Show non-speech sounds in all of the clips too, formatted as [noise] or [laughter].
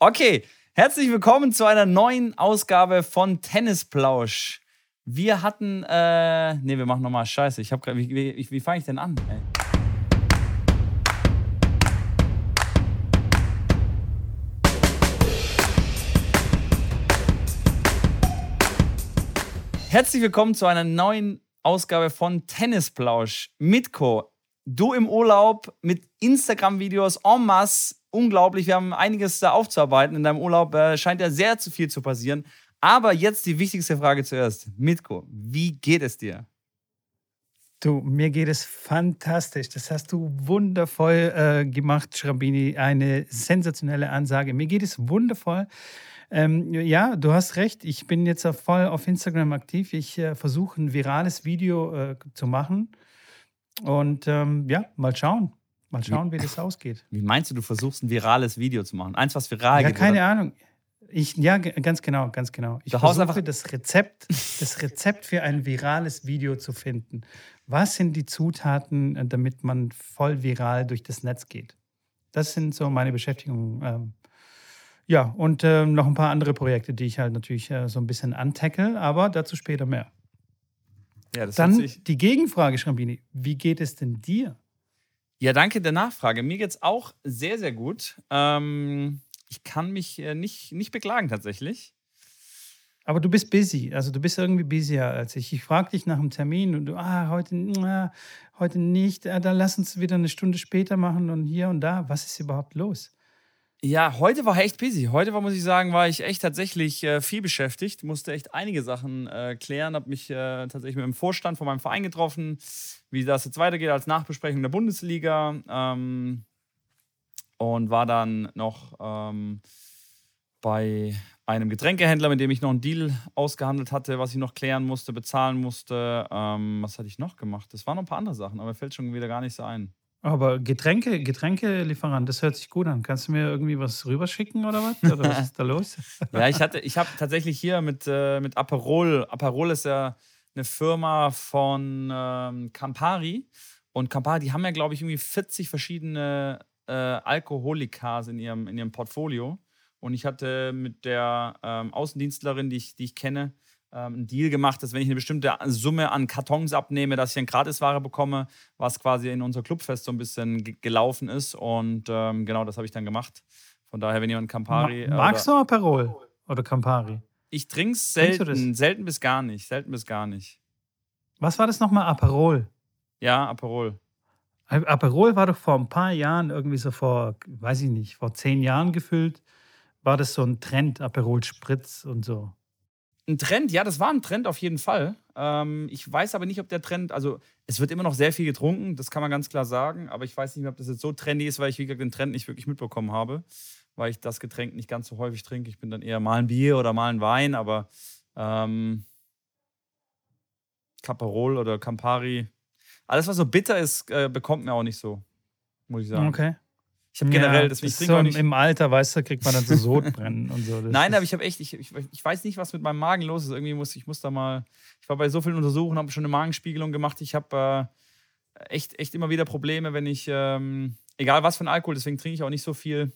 Okay, herzlich willkommen zu einer neuen Ausgabe von Tennisplausch. Wir hatten, äh, nee, wir machen nochmal Scheiße. Ich hab grad, wie, wie, wie fange ich denn an? Ey? Herzlich willkommen zu einer neuen Ausgabe von Tennisplausch. Mitko, du im Urlaub mit Instagram-Videos en masse. Unglaublich, wir haben einiges da aufzuarbeiten. In deinem Urlaub äh, scheint ja sehr zu viel zu passieren. Aber jetzt die wichtigste Frage zuerst. Mitko, wie geht es dir? Du, mir geht es fantastisch. Das hast du wundervoll äh, gemacht, Schrambini. Eine sensationelle Ansage. Mir geht es wundervoll. Ähm, ja, du hast recht. Ich bin jetzt voll auf Instagram aktiv. Ich äh, versuche ein virales Video äh, zu machen. Und ähm, ja, mal schauen. Mal schauen, wie, wie, das ausgeht. Wie meinst du, du versuchst ein virales Video zu machen? Eins, was viral ja, geht? Ja, keine oder? Ahnung. Ich, ja, ganz genau, ganz genau. Ich du versuche das Rezept, das Rezept für ein virales Video zu finden. Was sind die Zutaten, äh, damit man voll viral durch das Netz geht? Das sind so meine Beschäftigungen ähm, ja, und äh, noch ein paar andere Projekte, die ich halt natürlich äh, so ein bisschen antackle, aber dazu später mehr. Ja, das Dann die Gegenfrage, Schrambini. Wie geht es denn dir? Ja, danke der Nachfrage. Mir geht es auch sehr, sehr gut. Ähm, ich kann mich äh, nicht, nicht beklagen tatsächlich. Aber du bist busy, also du bist irgendwie busier als ich. Ich frage dich nach einem Termin und du, ah, heute, ah, heute nicht, ah, dann lass uns wieder eine Stunde später machen und hier und da. Was ist überhaupt los? Ja, heute war echt busy. Heute war, muss ich sagen, war ich echt tatsächlich äh, viel beschäftigt, musste echt einige Sachen äh, klären, habe mich äh, tatsächlich mit dem Vorstand von meinem Verein getroffen, wie das jetzt weitergeht als Nachbesprechung der Bundesliga ähm, und war dann noch ähm, bei einem Getränkehändler, mit dem ich noch einen Deal ausgehandelt hatte, was ich noch klären musste, bezahlen musste. Ähm, was hatte ich noch gemacht? Das waren noch ein paar andere Sachen, aber mir fällt schon wieder gar nicht so ein. Aber Getränke, Getränkelieferant, das hört sich gut an. Kannst du mir irgendwie was rüberschicken oder was? Oder was ist da los? [laughs] ja, ich hatte, ich habe tatsächlich hier mit, äh, mit Aperol. Aperol ist ja eine Firma von ähm, Campari. Und Campari, die haben ja, glaube ich, irgendwie 40 verschiedene äh, Alkoholikas in ihrem, in ihrem Portfolio. Und ich hatte mit der ähm, Außendienstlerin, die ich, die ich kenne, ähm, einen Deal gemacht, dass wenn ich eine bestimmte Summe an Kartons abnehme, dass ich eine Gratisware bekomme, was quasi in unser Clubfest so ein bisschen gelaufen ist. Und ähm, genau das habe ich dann gemacht. Von daher, wenn jemand Campari. Ma magst du Aperol oder Campari? Ich trinke es selten, selten bis gar nicht. Selten bis gar nicht. Was war das nochmal? Aperol? Ja, Aperol. Aperol war doch vor ein paar Jahren, irgendwie so vor, weiß ich nicht, vor zehn Jahren gefühlt, war das so ein Trend, Aperol Spritz und so. Ein Trend, ja, das war ein Trend auf jeden Fall. Ähm, ich weiß aber nicht, ob der Trend, also es wird immer noch sehr viel getrunken, das kann man ganz klar sagen, aber ich weiß nicht mehr, ob das jetzt so trendy ist, weil ich, wie gesagt, den Trend nicht wirklich mitbekommen habe, weil ich das Getränk nicht ganz so häufig trinke. Ich bin dann eher mal ein Bier oder mal ein Wein, aber ähm, Caparol oder Campari, alles, was so bitter ist, äh, bekommt mir auch nicht so, muss ich sagen. Okay. Ich habe generell, ja, deswegen so nicht. Im Alter, weißt du, kriegt man dann so Sodbrennen und so. Das Nein, aber ich habe echt, ich, ich, ich, weiß nicht, was mit meinem Magen los ist. Irgendwie muss ich muss da mal. Ich war bei so vielen Untersuchungen, habe schon eine Magenspiegelung gemacht. Ich habe äh, echt, echt immer wieder Probleme, wenn ich, ähm, egal was für ein Alkohol, deswegen trinke ich auch nicht so viel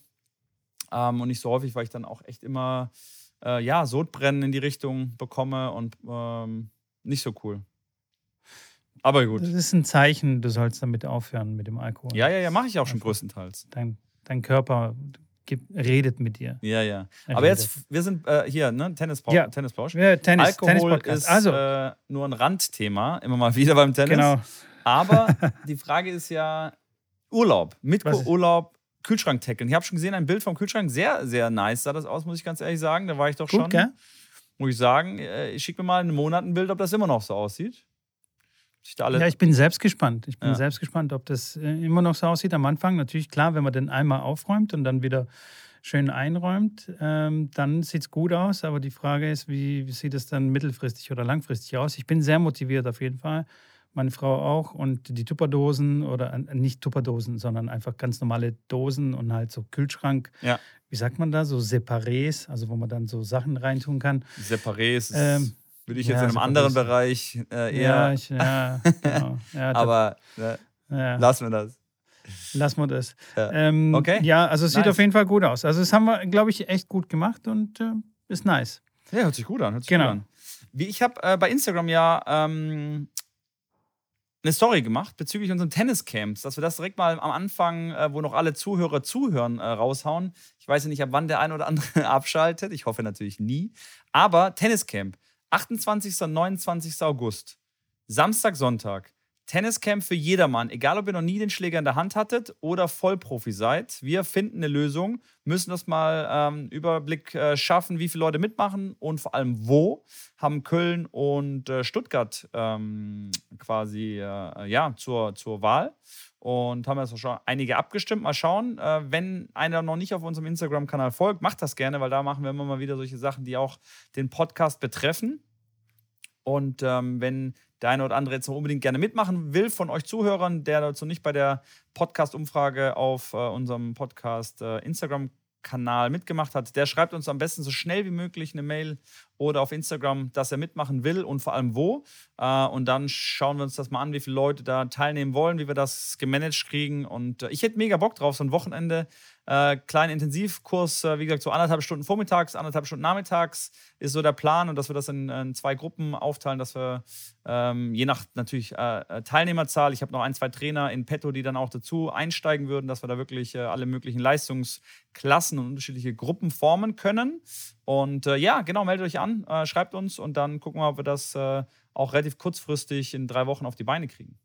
ähm, und nicht so häufig, weil ich dann auch echt immer, äh, ja, Sodbrennen in die Richtung bekomme und ähm, nicht so cool. Aber gut. Das ist ein Zeichen, du sollst damit aufhören mit dem Alkohol. Ja, ja, ja, mache ich auch schon also, größtenteils. Dein, dein Körper gibt, redet mit dir. Ja, ja. Er Aber redet. jetzt, wir sind äh, hier, ne? Tennisplausch. Ja. Tennisplausch. Ja, Tennis, Alkohol ist also. äh, nur ein Randthema, immer mal wieder beim Tennis. Genau. Aber [laughs] die Frage ist ja Urlaub. Mit Urlaub, Kühlschrank tackeln. Ich habe schon gesehen, ein Bild vom Kühlschrank. Sehr, sehr nice sah das aus, muss ich ganz ehrlich sagen. Da war ich doch Gut, schon. Gell? Muss ich sagen, äh, ich schicke mir mal einen Monat ein Bild, ob das immer noch so aussieht ja, ich bin selbst gespannt. Ich bin ja. selbst gespannt, ob das äh, immer noch so aussieht am Anfang. Natürlich, klar, wenn man den einmal aufräumt und dann wieder schön einräumt, ähm, dann sieht es gut aus. Aber die Frage ist, wie, wie sieht es dann mittelfristig oder langfristig aus? Ich bin sehr motiviert auf jeden Fall. Meine Frau auch. Und die Tupperdosen oder äh, nicht Tupperdosen, sondern einfach ganz normale Dosen und halt so Kühlschrank. Ja. Wie sagt man da? So Separés, also wo man dann so Sachen reintun kann. Separés. Ähm, würde ich jetzt ja, in einem anderen Bereich äh, eher. Ja, ich, ja, genau. ja [laughs] aber äh, lassen wir das. Lassen wir das. Ja, ähm, okay. ja also es nice. sieht auf jeden Fall gut aus. Also das haben wir, glaube ich, echt gut gemacht und äh, ist nice. Ja, hört sich gut an. Hört sich genau. Gut an. Wie ich habe äh, bei Instagram ja ähm, eine Story gemacht bezüglich unseren Tenniscamps, dass wir das direkt mal am Anfang, äh, wo noch alle Zuhörer zuhören, äh, raushauen. Ich weiß ja nicht, ab wann der ein oder andere [laughs] abschaltet. Ich hoffe natürlich nie. Aber Tenniscamp, 28. und 29. August, Samstag, Sonntag. Tenniscamp für jedermann, egal ob ihr noch nie den Schläger in der Hand hattet oder Vollprofi seid. Wir finden eine Lösung, müssen das mal ähm, Überblick äh, schaffen, wie viele Leute mitmachen und vor allem wo. Haben Köln und äh, Stuttgart ähm, quasi äh, ja, zur, zur Wahl und haben jetzt schon einige abgestimmt. Mal schauen, äh, wenn einer noch nicht auf unserem Instagram-Kanal folgt, macht das gerne, weil da machen wir immer mal wieder solche Sachen, die auch den Podcast betreffen. Und ähm, wenn der eine oder andere jetzt noch unbedingt gerne mitmachen will von euch Zuhörern, der dazu nicht bei der Podcast-Umfrage auf äh, unserem Podcast äh, Instagram Kanal mitgemacht hat, der schreibt uns am besten so schnell wie möglich eine Mail oder auf Instagram, dass er mitmachen will und vor allem wo. Äh, und dann schauen wir uns das mal an, wie viele Leute da teilnehmen wollen, wie wir das gemanagt kriegen. Und äh, ich hätte mega Bock drauf, so ein Wochenende äh, kleinen Intensivkurs, äh, wie gesagt, so anderthalb Stunden vormittags, anderthalb Stunden nachmittags ist so der Plan und dass wir das in, in zwei Gruppen aufteilen, dass wir ähm, je nach natürlich äh, äh Teilnehmerzahl, ich habe noch ein, zwei Trainer in petto, die dann auch dazu einsteigen würden, dass wir da wirklich äh, alle möglichen Leistungsklassen und unterschiedliche Gruppen formen können. Und äh, ja, genau, meldet euch an, schreibt uns und dann gucken wir, ob wir das auch relativ kurzfristig in drei Wochen auf die Beine kriegen.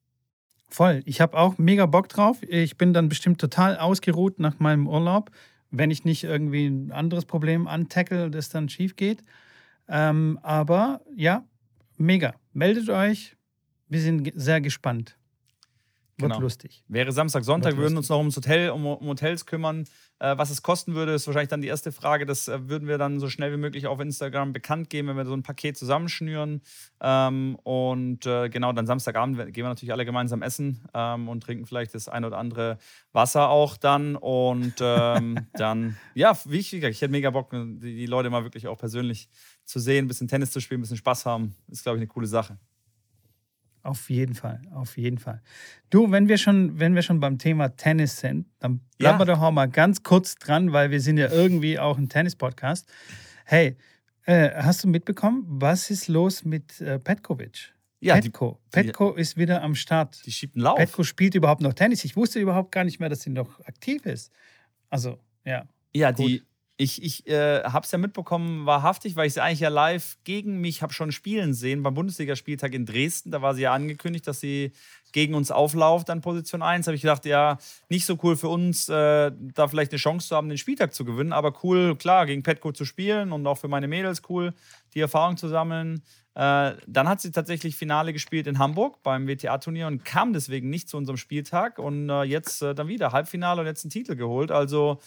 Voll. Ich habe auch mega Bock drauf. Ich bin dann bestimmt total ausgeruht nach meinem Urlaub, wenn ich nicht irgendwie ein anderes Problem antackle, das dann schief geht. Ähm, aber ja, mega. Meldet euch. Wir sind sehr gespannt. Wird genau. lustig. Wäre Samstag, Sonntag, wir würden uns noch ums Hotel, um, um Hotels kümmern. Äh, was es kosten würde, ist wahrscheinlich dann die erste Frage. Das äh, würden wir dann so schnell wie möglich auf Instagram bekannt geben, wenn wir so ein Paket zusammenschnüren. Ähm, und äh, genau, dann Samstagabend gehen wir natürlich alle gemeinsam essen ähm, und trinken vielleicht das ein oder andere Wasser auch dann. Und ähm, [laughs] dann, ja, wie ich, ich hätte mega Bock, die, die Leute mal wirklich auch persönlich zu sehen, ein bisschen Tennis zu spielen, ein bisschen Spaß haben. Ist, glaube ich, eine coole Sache. Auf jeden Fall, auf jeden Fall. Du, wenn wir schon, wenn wir schon beim Thema Tennis sind, dann bleiben ja. wir doch auch mal ganz kurz dran, weil wir sind ja irgendwie auch ein Tennis-Podcast. Hey, äh, hast du mitbekommen, was ist los mit äh, Petkovic? Ja, Petko. Die, Petko die, ist wieder am Start. Die schiebt einen Lauf. Petko spielt überhaupt noch Tennis. Ich wusste überhaupt gar nicht mehr, dass sie noch aktiv ist. Also, ja. Ja, gut. die ich, ich äh, habe es ja mitbekommen, wahrhaftig, weil ich sie eigentlich ja live gegen mich habe schon spielen sehen beim Bundesligaspieltag in Dresden. Da war sie ja angekündigt, dass sie gegen uns auflauft an Position 1. habe ich gedacht, ja, nicht so cool für uns, äh, da vielleicht eine Chance zu haben, den Spieltag zu gewinnen. Aber cool, klar, gegen Petco zu spielen und auch für meine Mädels cool, die Erfahrung zu sammeln. Äh, dann hat sie tatsächlich Finale gespielt in Hamburg beim WTA-Turnier und kam deswegen nicht zu unserem Spieltag. Und äh, jetzt äh, dann wieder Halbfinale und jetzt einen Titel geholt. Also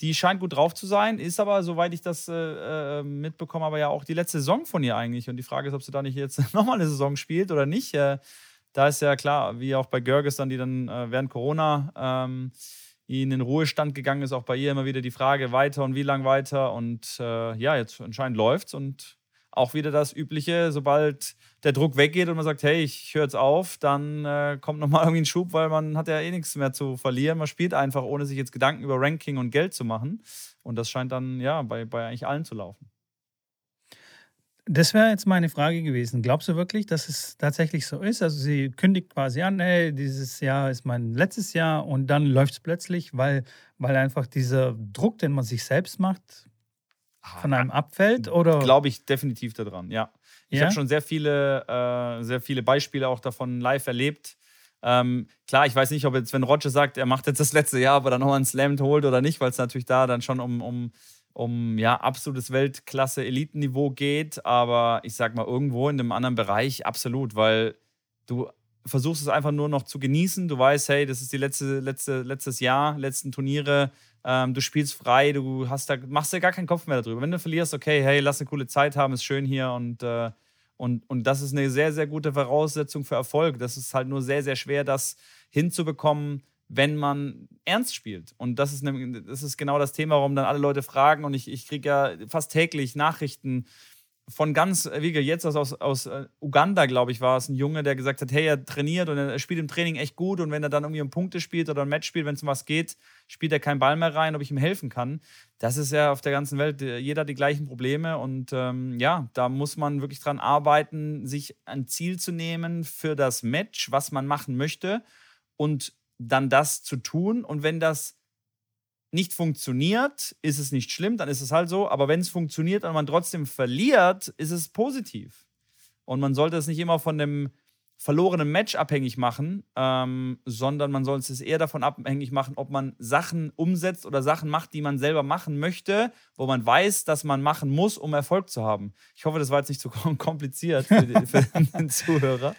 die scheint gut drauf zu sein, ist aber, soweit ich das äh, äh mitbekomme, aber ja auch die letzte Saison von ihr eigentlich. Und die Frage ist, ob sie da nicht jetzt [laughs] nochmal eine Saison spielt oder nicht. Äh, da ist ja klar, wie auch bei Görges dann, die dann äh, während Corona ähm, in den Ruhestand gegangen ist, auch bei ihr immer wieder die Frage, weiter und wie lang weiter. Und äh, ja, jetzt anscheinend läuft's und auch wieder das Übliche, sobald der Druck weggeht und man sagt, hey, ich höre jetzt auf, dann äh, kommt nochmal irgendwie ein Schub, weil man hat ja eh nichts mehr zu verlieren. Man spielt einfach, ohne sich jetzt Gedanken über Ranking und Geld zu machen. Und das scheint dann ja bei, bei eigentlich allen zu laufen. Das wäre jetzt meine Frage gewesen. Glaubst du wirklich, dass es tatsächlich so ist? Also sie kündigt quasi an, hey, dieses Jahr ist mein letztes Jahr und dann läuft es plötzlich, weil, weil einfach dieser Druck, den man sich selbst macht, von einem abfällt? Oder? Glaube ich definitiv daran, ja. Ich ja? habe schon sehr viele, äh, sehr viele Beispiele auch davon live erlebt. Ähm, klar, ich weiß nicht, ob jetzt, wenn Roger sagt, er macht jetzt das letzte Jahr, aber dann nochmal einen Slam holt oder nicht, weil es natürlich da dann schon um, um, um ja, absolutes Weltklasse-Elitenniveau geht. Aber ich sag mal, irgendwo in einem anderen Bereich absolut, weil du versuchst es einfach nur noch zu genießen. Du weißt, hey, das ist die letzte, letzte, letztes Jahr, letzten Turniere. Ähm, du spielst frei, du hast da, machst dir gar keinen Kopf mehr darüber. Wenn du verlierst, okay, hey, lass eine coole Zeit haben, ist schön hier und, äh, und, und das ist eine sehr, sehr gute Voraussetzung für Erfolg. Das ist halt nur sehr, sehr schwer, das hinzubekommen, wenn man ernst spielt. Und das ist, eine, das ist genau das Thema, warum dann alle Leute fragen. Und ich, ich kriege ja fast täglich Nachrichten von ganz, wie jetzt aus, aus, aus äh, Uganda, glaube ich, war es ein Junge, der gesagt hat, hey, er trainiert und er spielt im Training echt gut und wenn er dann irgendwie um Punkte spielt oder ein Match spielt, wenn es um was geht, spielt er keinen Ball mehr rein, ob ich ihm helfen kann. Das ist ja auf der ganzen Welt, äh, jeder hat die gleichen Probleme und ähm, ja, da muss man wirklich dran arbeiten, sich ein Ziel zu nehmen für das Match, was man machen möchte und dann das zu tun und wenn das nicht funktioniert, ist es nicht schlimm, dann ist es halt so. Aber wenn es funktioniert und man trotzdem verliert, ist es positiv. Und man sollte es nicht immer von dem verlorenen Match abhängig machen, ähm, sondern man sollte es eher davon abhängig machen, ob man Sachen umsetzt oder Sachen macht, die man selber machen möchte, wo man weiß, dass man machen muss, um Erfolg zu haben. Ich hoffe, das war jetzt nicht so [laughs] kompliziert für, die, für [laughs] den Zuhörer.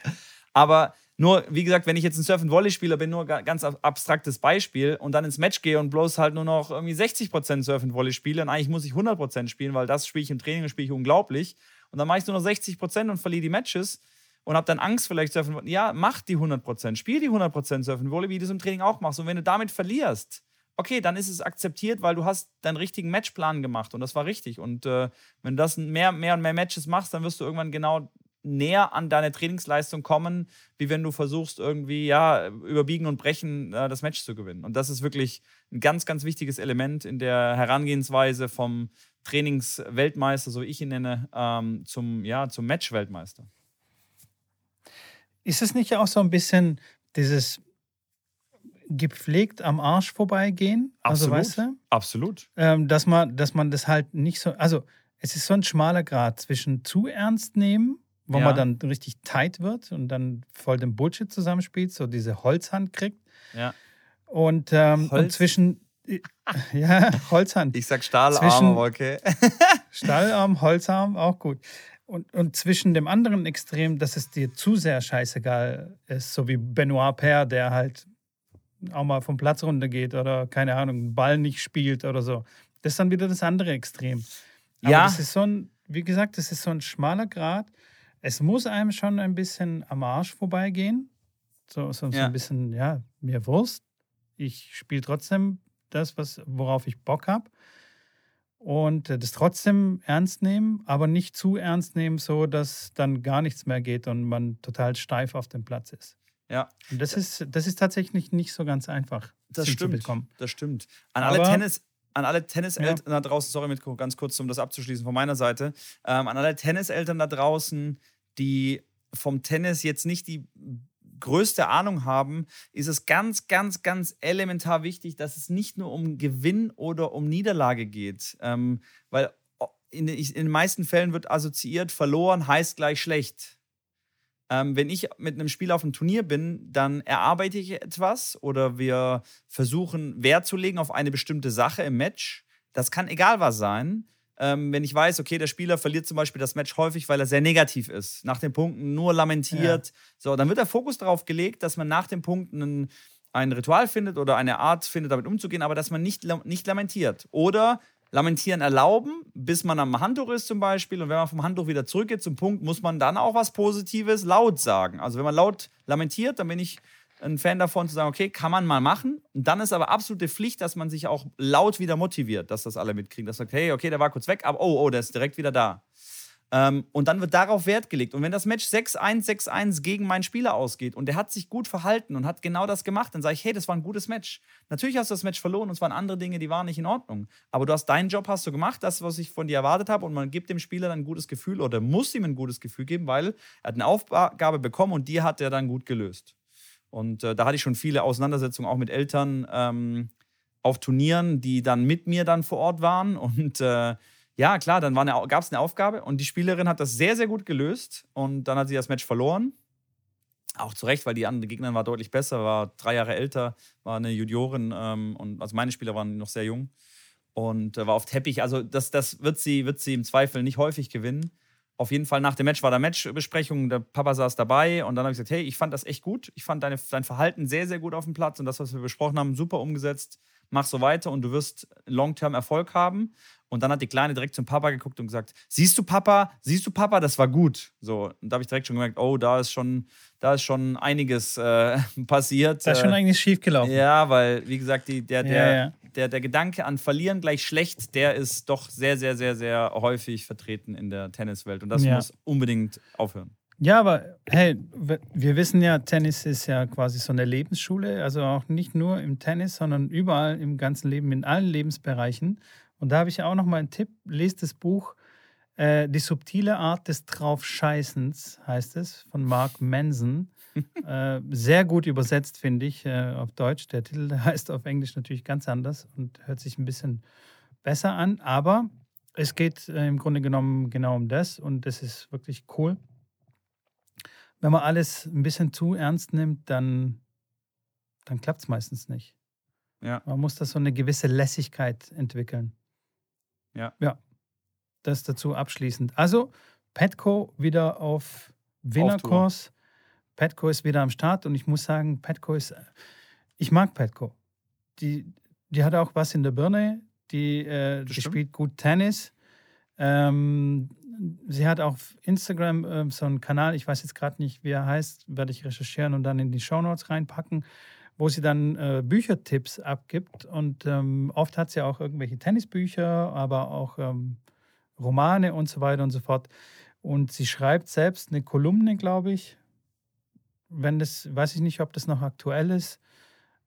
Aber nur, wie gesagt, wenn ich jetzt ein Surf-and-Volley-Spieler bin, nur ganz abstraktes Beispiel und dann ins Match gehe und bloß halt nur noch irgendwie 60% Surf-and-Volley spiele und eigentlich muss ich 100% spielen, weil das spiele ich im Training und spiele ich unglaublich und dann mache ich nur noch 60% und verliere die Matches und habe dann Angst vielleicht Surfen. Ja, mach die 100%, spiel die 100% Surfen-Volley, wie du es im Training auch machst und wenn du damit verlierst, okay, dann ist es akzeptiert, weil du hast deinen richtigen Matchplan gemacht und das war richtig. Und äh, wenn du das mehr, mehr und mehr Matches machst, dann wirst du irgendwann genau näher an deine Trainingsleistung kommen, wie wenn du versuchst, irgendwie, ja, überbiegen und brechen, äh, das Match zu gewinnen. Und das ist wirklich ein ganz, ganz wichtiges Element in der Herangehensweise vom Trainingsweltmeister, so wie ich ihn nenne, ähm, zum, ja, zum Match-Weltmeister. Ist es nicht auch so ein bisschen dieses gepflegt am Arsch vorbeigehen? Also, Absolut. Also, weißt du? Absolut. Ähm, dass, man, dass man das halt nicht so, also es ist so ein schmaler Grad zwischen zu ernst nehmen wo ja. man dann richtig tight wird und dann voll den Bullshit zusammenspielt, so diese Holzhand kriegt. Ja. Und, ähm, Holz? und zwischen. [laughs] Ja, Holzhand. Ich sag Stahlarm, okay. [laughs] Stahlarm, Holzarm, auch gut. Und, und zwischen dem anderen Extrem, dass es dir zu sehr scheißegal ist, so wie Benoit Paire, der halt auch mal vom Platz runtergeht oder keine Ahnung, Ball nicht spielt oder so. Das ist dann wieder das andere Extrem. Aber ja. das ist so ein, wie gesagt, das ist so ein schmaler Grad es muss einem schon ein bisschen am Arsch vorbeigehen. So, so, so ja. ein bisschen, ja, mir Wurst. Ich spiele trotzdem das, was, worauf ich Bock habe. Und das trotzdem ernst nehmen, aber nicht zu ernst nehmen, so dass dann gar nichts mehr geht und man total steif auf dem Platz ist. Ja. Und das ist, das ist tatsächlich nicht so ganz einfach. Das stimmt. Das stimmt. An alle Tennis, an alle Tenniseltern ja. da draußen, sorry, mit ganz kurz, um das abzuschließen von meiner Seite, ähm, an alle Tenniseltern da draußen, die vom Tennis jetzt nicht die größte Ahnung haben, ist es ganz, ganz, ganz elementar wichtig, dass es nicht nur um Gewinn oder um Niederlage geht. Ähm, weil in, in, den meisten Fällen wird assoziiert, verloren heißt gleich schlecht. Ähm, wenn ich mit einem Spiel auf einem Turnier bin, dann erarbeite ich etwas oder wir versuchen Wert zu legen auf eine bestimmte Sache im Match. Das kann egal was sein ähm, wenn ich weiß, okay, der Spieler verliert zum Beispiel das Match häufig, weil er sehr negativ ist, nach den Punkten nur lamentiert, ja. so, dann wird der Fokus darauf gelegt, dass man nach den Punkten ein, ein Ritual findet oder eine Art findet, damit umzugehen, aber dass man nicht, nicht lamentiert. Oder Lamentieren erlauben, bis man am Handtuch ist zum Beispiel. Und wenn man vom Handtuch wieder zurückgeht zum Punkt, muss man dann auch was Positives laut sagen. Also wenn man laut lamentiert, dann bin ich ein Fan davon zu sagen, okay, kann man mal machen. Und dann ist aber absolute Pflicht, dass man sich auch laut wieder motiviert, dass das alle mitkriegen. Dass man sagt, hey, okay, der war kurz weg, aber oh, oh, der ist direkt wieder da. Ähm, und dann wird darauf Wert gelegt. Und wenn das Match 6-1, 6-1 gegen meinen Spieler ausgeht und der hat sich gut verhalten und hat genau das gemacht, dann sage ich, hey, das war ein gutes Match. Natürlich hast du das Match verloren und es waren andere Dinge, die waren nicht in Ordnung. Aber du hast deinen Job hast du gemacht, das, was ich von dir erwartet habe, und man gibt dem Spieler dann ein gutes Gefühl oder muss ihm ein gutes Gefühl geben, weil er hat eine Aufgabe bekommen und die hat er dann gut gelöst. Und äh, da hatte ich schon viele Auseinandersetzungen auch mit Eltern ähm, auf Turnieren, die dann mit mir dann vor Ort waren. Und äh, ja, klar, dann gab es eine Aufgabe und die Spielerin hat das sehr, sehr gut gelöst. Und dann hat sie das Match verloren. Auch zu Recht, weil die andere Gegnerin war deutlich besser, war drei Jahre älter, war eine Juniorin ähm, und also meine Spieler waren noch sehr jung und äh, war auf Teppich. Also das, das wird, sie, wird sie im Zweifel nicht häufig gewinnen auf jeden Fall nach dem Match war da Matchbesprechung, der Papa saß dabei und dann habe ich gesagt, hey, ich fand das echt gut. Ich fand deine, dein Verhalten sehr, sehr gut auf dem Platz und das, was wir besprochen haben, super umgesetzt. Mach so weiter und du wirst Long-Term Erfolg haben. Und dann hat die Kleine direkt zum Papa geguckt und gesagt: Siehst du, Papa, siehst du, Papa, das war gut. So, und da habe ich direkt schon gemerkt, oh, da ist schon, da ist schon einiges äh, [laughs] passiert. Da ist schon äh, einiges schiefgelaufen. Ja, weil, wie gesagt, die, der, der, ja, ja. Der, der Gedanke an Verlieren gleich schlecht, der ist doch sehr, sehr, sehr, sehr häufig vertreten in der Tenniswelt. Und das ja. muss unbedingt aufhören. Ja, aber hey, wir wissen ja, Tennis ist ja quasi so eine Lebensschule, also auch nicht nur im Tennis, sondern überall im ganzen Leben, in allen Lebensbereichen. Und da habe ich auch noch mal einen Tipp: Lest das Buch äh, Die subtile Art des Draufscheißens, heißt es, von Mark Manson. [laughs] äh, sehr gut übersetzt, finde ich, äh, auf Deutsch. Der Titel heißt auf Englisch natürlich ganz anders und hört sich ein bisschen besser an. Aber es geht äh, im Grunde genommen genau um das und das ist wirklich cool. Wenn man alles ein bisschen zu ernst nimmt, dann, dann klappt es meistens nicht. Ja. Man muss da so eine gewisse Lässigkeit entwickeln. Ja. Ja. Das dazu abschließend. Also, Petco wieder auf Winnerkurs. Petco ist wieder am Start und ich muss sagen, Petco ist. Ich mag Petco. Die, die hat auch was in der Birne. Die, äh, die spielt gut Tennis. Ähm, sie hat auf Instagram äh, so einen Kanal, ich weiß jetzt gerade nicht, wie er heißt, werde ich recherchieren und dann in die Shownotes reinpacken wo sie dann äh, Büchertipps abgibt. Und ähm, oft hat sie auch irgendwelche Tennisbücher, aber auch ähm, Romane und so weiter und so fort. Und sie schreibt selbst eine Kolumne, glaube ich. Wenn das, weiß ich nicht, ob das noch aktuell ist.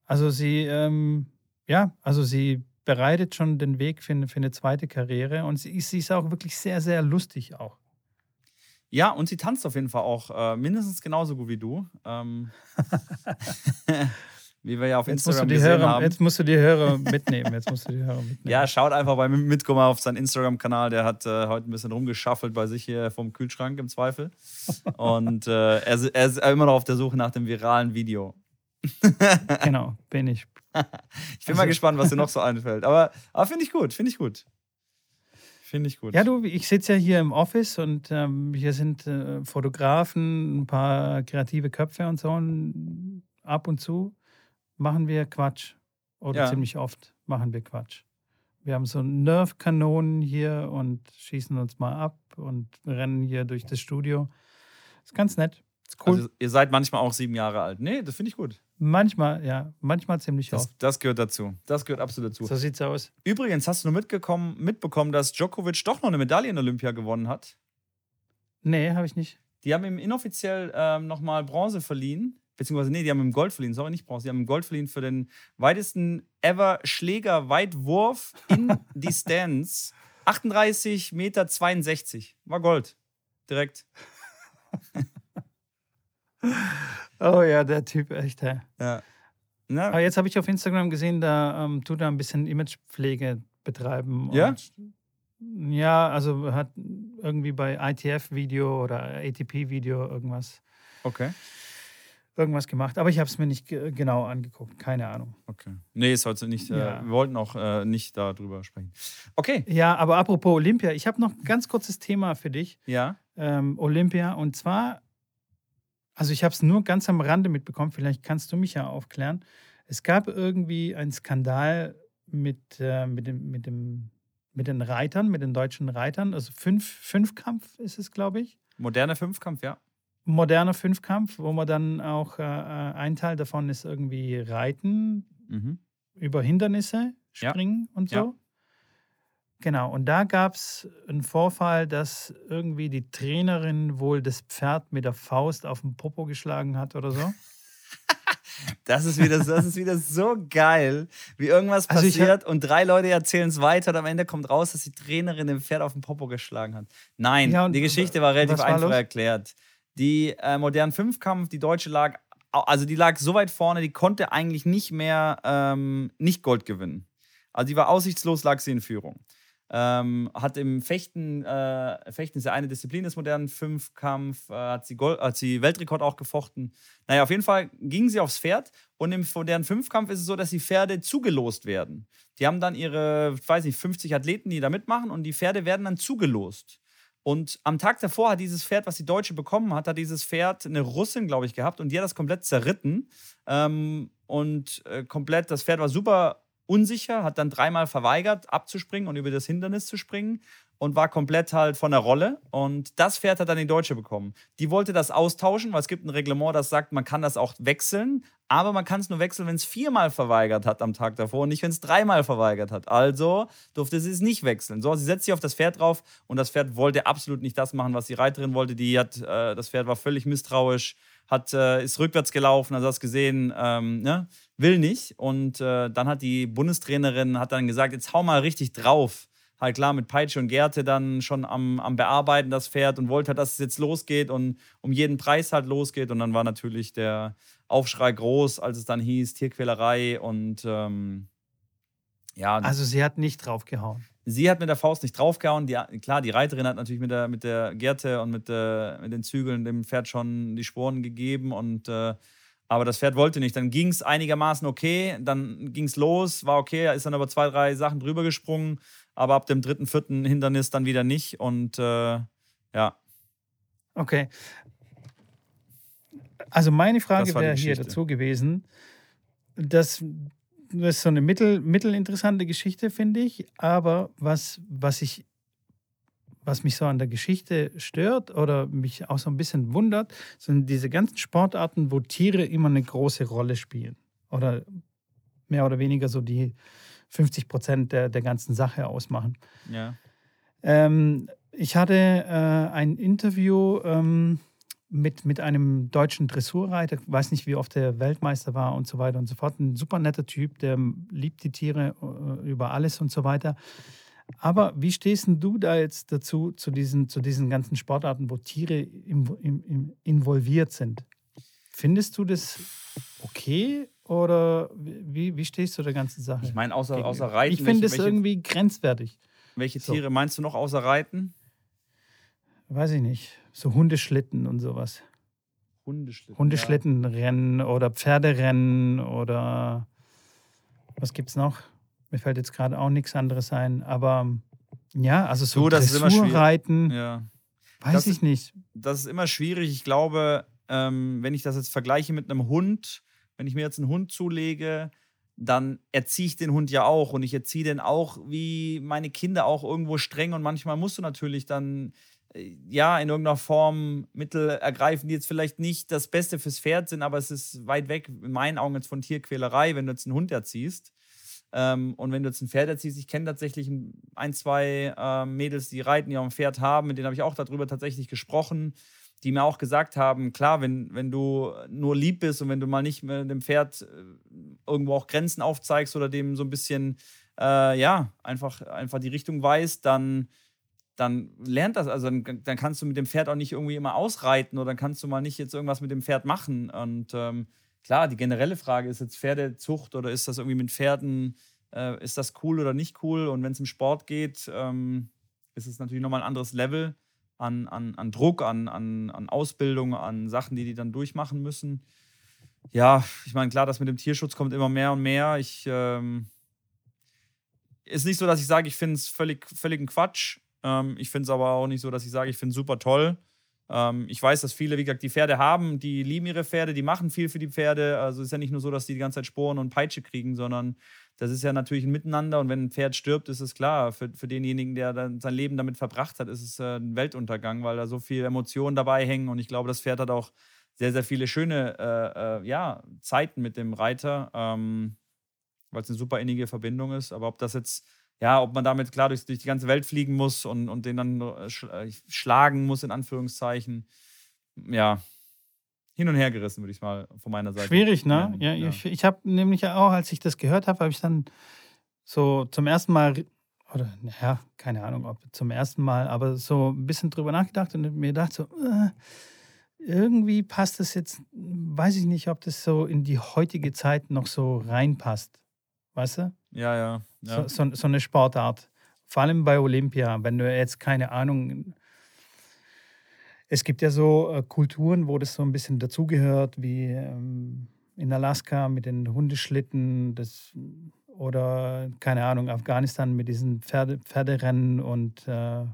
Also sie, ähm, ja, also sie bereitet schon den Weg für eine, für eine zweite Karriere und sie, sie ist auch wirklich sehr, sehr lustig auch. Ja, und sie tanzt auf jeden Fall auch äh, mindestens genauso gut wie du. Ähm, [laughs] Wie wir ja auf jetzt Instagram gesehen Hörer, haben. Jetzt musst du die Hörer mitnehmen. Jetzt musst du die Hörer mitnehmen. Ja, schaut einfach bei Mitkomma auf seinen Instagram-Kanal. Der hat äh, heute ein bisschen rumgeschaffelt bei sich hier vom Kühlschrank im Zweifel. Und äh, er, er, ist immer noch auf der Suche nach dem viralen Video. genau, bin ich. [laughs] ich bin also, mal gespannt, was dir noch so [laughs] einfällt. Aber, aber finde ich gut, finde ich gut. Finde ich gut. Ja, du, ich sitze ja hier im Office und ähm, hier sind äh, Fotografen, ein paar kreative Köpfe und so. Und ab und zu machen wir Quatsch. Oder ja. ziemlich oft machen wir Quatsch. Wir haben so Nerf-Kanonen hier und schießen uns mal ab und rennen hier durch das Studio. Ist ganz nett. Cool. Also ihr seid manchmal auch sieben Jahre alt. Nee, das finde ich gut. Manchmal, ja. Manchmal ziemlich das, oft. Das gehört dazu. Das gehört absolut dazu. So sieht's aus. Übrigens, hast du nur mitbekommen, dass Djokovic doch noch eine Medaille in Olympia gewonnen hat? Nee, habe ich nicht. Die haben ihm inoffiziell ähm, nochmal Bronze verliehen beziehungsweise nee, die haben im Gold verliehen, sorry, nicht Bronze, die haben im Gold verliehen für den weitesten ever Schläger-Weitwurf in [laughs] die Stands. 38,62 Meter. War Gold. Direkt. [laughs] oh ja, der Typ, echt, hä? Ja. Na? Aber jetzt habe ich auf Instagram gesehen, da ähm, tut er ein bisschen Imagepflege betreiben. Ja? ja, also hat irgendwie bei ITF-Video oder ATP-Video irgendwas. Okay irgendwas gemacht, aber ich habe es mir nicht genau angeguckt. Keine Ahnung. Okay. Nee, ist heute nicht. Äh, ja. Äh, wir wollten auch äh, nicht darüber sprechen. Okay. Ja, aber apropos Olympia, ich habe noch ein ganz kurzes Thema für dich. Ja. Ähm, Olympia und zwar, also ich habe es nur ganz am Rande mitbekommen, vielleicht kannst du mich ja aufklären. Es gab irgendwie einen Skandal mit, äh, mit, dem, mit, dem, mit den Reitern, mit den deutschen Reitern. Also fünf, Fünfkampf ist es, glaube ich. Moderne Fünfkampf, ja moderner Fünfkampf, wo man dann auch äh, äh, ein Teil davon ist irgendwie Reiten, mhm. über Hindernisse springen ja. und so. Ja. Genau, und da gab es einen Vorfall, dass irgendwie die Trainerin wohl das Pferd mit der Faust auf den Popo geschlagen hat oder so. [laughs] Das ist wieder, das ist wieder so geil, wie irgendwas also passiert und drei Leute erzählen es weiter und am Ende kommt raus, dass die Trainerin dem Pferd auf den Popo geschlagen hat. Nein, ja, die Geschichte war relativ war einfach los? erklärt. Die äh, modernen Fünfkampf, die deutsche lag, also die lag so weit vorne, die konnte eigentlich nicht mehr ähm, nicht Gold gewinnen. Also die war aussichtslos, lag sie in Führung. Ähm, hat im Fechten, äh, Fechten ist ja eine Disziplin des modernen Fünfkampf, äh, hat, sie Gold, hat sie Weltrekord auch gefochten. Naja, auf jeden Fall ging sie aufs Pferd und im modernen Fünfkampf ist es so, dass die Pferde zugelost werden. Die haben dann ihre, weiß nicht, 50 Athleten, die da mitmachen und die Pferde werden dann zugelost. Und am Tag davor hat dieses Pferd, was die Deutsche bekommen hat, hat dieses Pferd eine Russin, glaube ich, gehabt und die hat das komplett zerritten. Ähm, und äh, komplett, das Pferd war super unsicher, hat dann dreimal verweigert, abzuspringen und über das Hindernis zu springen und war komplett halt von der Rolle. Und das Pferd hat dann die Deutsche bekommen. Die wollte das austauschen, weil es gibt ein Reglement, das sagt, man kann das auch wechseln, aber man kann es nur wechseln, wenn es viermal verweigert hat am Tag davor und nicht, wenn es dreimal verweigert hat. Also durfte sie es nicht wechseln. So, sie setzt sich auf das Pferd drauf und das Pferd wollte absolut nicht das machen, was die Reiterin wollte. Die hat, äh, das Pferd war völlig misstrauisch, hat, äh, ist rückwärts gelaufen, also hast gesehen, ähm, ne? will nicht. Und äh, dann hat die Bundestrainerin hat dann gesagt, jetzt hau mal richtig drauf halt klar mit Peitsche und Gerte dann schon am, am Bearbeiten das Pferd und wollte halt, dass es jetzt losgeht und um jeden Preis halt losgeht. Und dann war natürlich der Aufschrei groß, als es dann hieß Tierquälerei und ähm, ja. Also sie hat nicht draufgehauen. Sie hat mit der Faust nicht draufgehauen. Die, klar, die Reiterin hat natürlich mit der, mit der Gerte und mit, der, mit den Zügeln dem Pferd schon die Sporen gegeben und äh, aber das Pferd wollte nicht. Dann ging es einigermaßen okay, dann ging es los, war okay, er ist dann über zwei, drei Sachen drüber gesprungen aber ab dem dritten, vierten Hindernis dann wieder nicht. Und äh, ja. Okay. Also meine Frage wäre hier dazu gewesen, dass das ist so eine mittel, mittelinteressante Geschichte, finde ich. Aber was, was, ich, was mich so an der Geschichte stört oder mich auch so ein bisschen wundert, sind diese ganzen Sportarten, wo Tiere immer eine große Rolle spielen. Oder mehr oder weniger so die, 50 Prozent der, der ganzen Sache ausmachen. Ja. Ähm, ich hatte äh, ein Interview ähm, mit, mit einem deutschen Dressurreiter, weiß nicht, wie oft der Weltmeister war und so weiter und so fort. Ein super netter Typ, der liebt die Tiere äh, über alles und so weiter. Aber wie stehst du da jetzt dazu, zu diesen, zu diesen ganzen Sportarten, wo Tiere im, im, im involviert sind? Findest du das okay oder wie, wie stehst du der ganzen Sache? Ich meine, außer, außer Reiten. Ich finde es irgendwie grenzwertig. Welche Tiere so. meinst du noch außer Reiten? Weiß ich nicht. So Hundeschlitten und sowas. Hundeschlitten. Hundeschlittenrennen ja. oder Pferderennen oder was gibt's noch? Mir fällt jetzt gerade auch nichts anderes ein. Aber ja, also so, so das Dressurreiten. Ja. Weiß das ich ist, nicht. Das ist immer schwierig. Ich glaube, ähm, wenn ich das jetzt vergleiche mit einem Hund, wenn ich mir jetzt einen Hund zulege, dann erziehe ich den Hund ja auch und ich erziehe den auch wie meine Kinder auch irgendwo streng und manchmal musst du natürlich dann ja in irgendeiner Form Mittel ergreifen, die jetzt vielleicht nicht das Beste fürs Pferd sind, aber es ist weit weg in meinen Augen jetzt von Tierquälerei, wenn du jetzt einen Hund erziehst. Ähm, und wenn du jetzt ein Pferd erziehst, ich kenne tatsächlich ein, zwei äh, Mädels, die reiten, die auch ein Pferd haben, mit denen habe ich auch darüber tatsächlich gesprochen die mir auch gesagt haben, klar, wenn, wenn du nur lieb bist und wenn du mal nicht mit dem Pferd äh, irgendwo auch Grenzen aufzeigst oder dem so ein bisschen, äh, ja, einfach, einfach die Richtung weißt, dann, dann lernt das, also dann, dann kannst du mit dem Pferd auch nicht irgendwie immer ausreiten oder dann kannst du mal nicht jetzt irgendwas mit dem Pferd machen. Und ähm, klar, die generelle Frage ist jetzt Pferdezucht oder ist das irgendwie mit Pferden, äh, ist das cool oder nicht cool? Und wenn es im Sport geht, ähm, ist es natürlich nochmal ein anderes Level an, an, an Druck, an, an, an Ausbildung, an Sachen, die die dann durchmachen müssen. Ja, ich meine, klar, das mit dem Tierschutz kommt immer mehr und mehr. Ich ähm, ist nicht so, dass ich sage, ich finde es völlig, völligen Quatsch. Ähm, ich finde es aber auch nicht so, dass ich sage, ich finde es super toll. Ähm, ich weiß, dass viele, wie gesagt, die Pferde haben, die lieben ihre Pferde, die machen viel für die Pferde. Also ist ja nicht nur so, dass die die ganze Zeit Sporen und Peitsche kriegen, sondern das ist ja natürlich ein Miteinander. Und wenn ein Pferd stirbt, ist es klar, für, für denjenigen, der dann sein Leben damit verbracht hat, ist es äh, ein Weltuntergang, weil da so viele Emotionen dabei hängen. Und ich glaube, das Pferd hat auch sehr, sehr viele schöne äh, äh, ja, Zeiten mit dem Reiter, ähm, weil es eine super innige Verbindung ist. Aber ob das jetzt ja, ob man damit klar durch, durch die ganze Welt fliegen muss und, und den dann äh, äh, schlagen muss, in Anführungszeichen. Ja, hin und her gerissen, würde ich mal von meiner Seite. Schwierig, ne? Ja, ja. ich, ich habe nämlich auch, als ich das gehört habe, habe ich dann so zum ersten Mal, oder naja, keine Ahnung, ob zum ersten Mal, aber so ein bisschen drüber nachgedacht und mir gedacht, so, äh, irgendwie passt das jetzt, weiß ich nicht, ob das so in die heutige Zeit noch so reinpasst. Weißt du? Ja, ja. ja. So, so, so, eine Sportart. Vor allem bei Olympia, wenn du jetzt keine Ahnung. Es gibt ja so äh, Kulturen, wo das so ein bisschen dazugehört, wie ähm, in Alaska mit den Hundeschlitten das, oder keine Ahnung, Afghanistan mit diesen Pferde, Pferderennen und äh,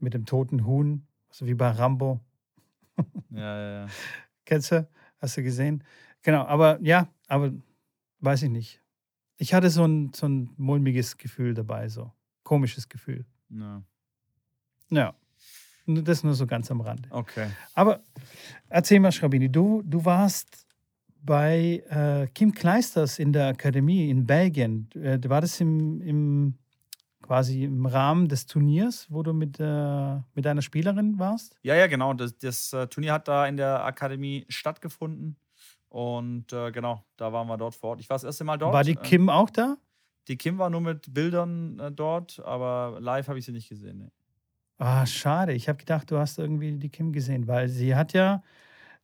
mit dem toten Huhn, so wie bei Rambo. ja, ja, ja. [laughs] Kennst du? Hast du gesehen? Genau, aber ja, aber weiß ich nicht ich hatte so ein, so ein mulmiges Gefühl dabei, so komisches Gefühl. Ja. Ja. Das nur so ganz am Rande. Okay. Aber erzähl mal, Schrabini, du, du warst bei äh, Kim Kleisters in der Akademie in Belgien. Äh, war das im, im quasi im Rahmen des Turniers, wo du mit, äh, mit einer Spielerin warst? Ja, ja, genau. Das, das uh, Turnier hat da in der Akademie stattgefunden. Und äh, genau, da waren wir dort vor Ort. Ich war das erste Mal dort. War die äh, Kim auch da? Die Kim war nur mit Bildern äh, dort, aber live habe ich sie nicht gesehen. Nee. Ah, schade. Ich habe gedacht, du hast irgendwie die Kim gesehen, weil sie hat ja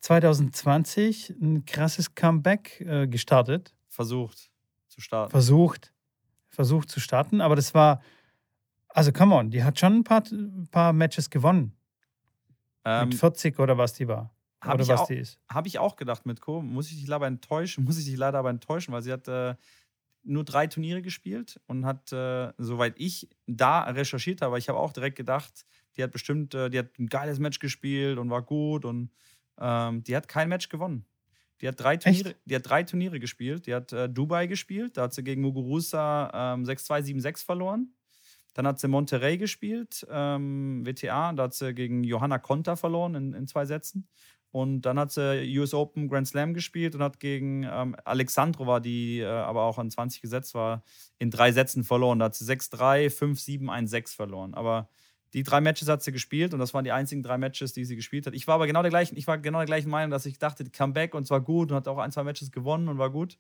2020 ein krasses Comeback äh, gestartet. Versucht zu starten. Versucht. Versucht zu starten, aber das war, also come on, die hat schon ein paar, paar Matches gewonnen. Ähm, Mit 40 oder was die war. Oder was auch, die ist. Habe ich auch gedacht mit Co. Muss ich dich leider enttäuschen, [laughs] muss ich dich leider aber enttäuschen, weil sie hat äh, nur drei Turniere gespielt und hat, äh, soweit ich da recherchiert habe, ich habe auch direkt gedacht, die hat bestimmt, äh, die hat ein geiles Match gespielt und war gut und ähm, die hat kein Match gewonnen. Die hat drei Turniere, die hat drei Turniere gespielt. Die hat äh, Dubai gespielt, da hat sie gegen Muguruza ähm, 6-2, 7-6 verloren. Dann hat sie Monterrey gespielt, ähm, WTA, da hat sie gegen Johanna Konta verloren in, in zwei Sätzen. Und dann hat sie US Open Grand Slam gespielt und hat gegen ähm, Alexandrova, die äh, aber auch an 20 gesetzt war, in drei Sätzen verloren. Da hat sie 6-3, 5-7, 1-6 verloren. Aber die drei Matches hat sie gespielt und das waren die einzigen drei Matches, die sie gespielt hat. Ich war aber genau der gleichen, ich war genau der gleichen Meinung, dass ich dachte, Comeback und zwar gut und hat auch ein, zwei Matches gewonnen und war gut.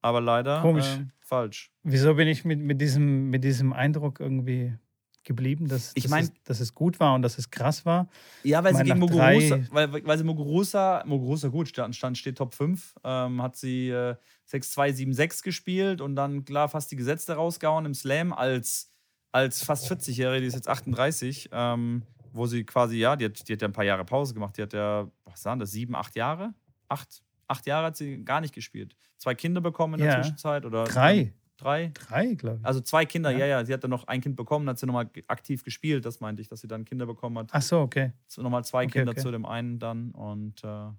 Aber leider äh, falsch. Wieso bin ich mit, mit, diesem, mit diesem Eindruck irgendwie geblieben, dass, ich mein, dass, es, dass es gut war und dass es krass war. Ja, weil sie gegen Muguruza, weil, weil sie Muguruza, Muguruza gut, stand, stand steht Top 5, ähm, hat sie äh, 6-2, 7-6 gespielt und dann klar fast die Gesetze rausgehauen im Slam als, als fast 40-Jährige, die ist jetzt 38, ähm, wo sie quasi, ja, die hat, die hat ja ein paar Jahre Pause gemacht, die hat ja, was waren das, sieben, acht Jahre? Acht, acht Jahre hat sie gar nicht gespielt. Zwei Kinder bekommen in der ja. Zwischenzeit oder drei. Drei? Drei, glaube ich. Also zwei Kinder, ja. ja, ja. Sie hat dann noch ein Kind bekommen, hat sie nochmal aktiv gespielt. Das meinte ich, dass sie dann Kinder bekommen hat. Ach so, okay. Nochmal zwei okay, Kinder okay. zu dem einen dann. Und äh,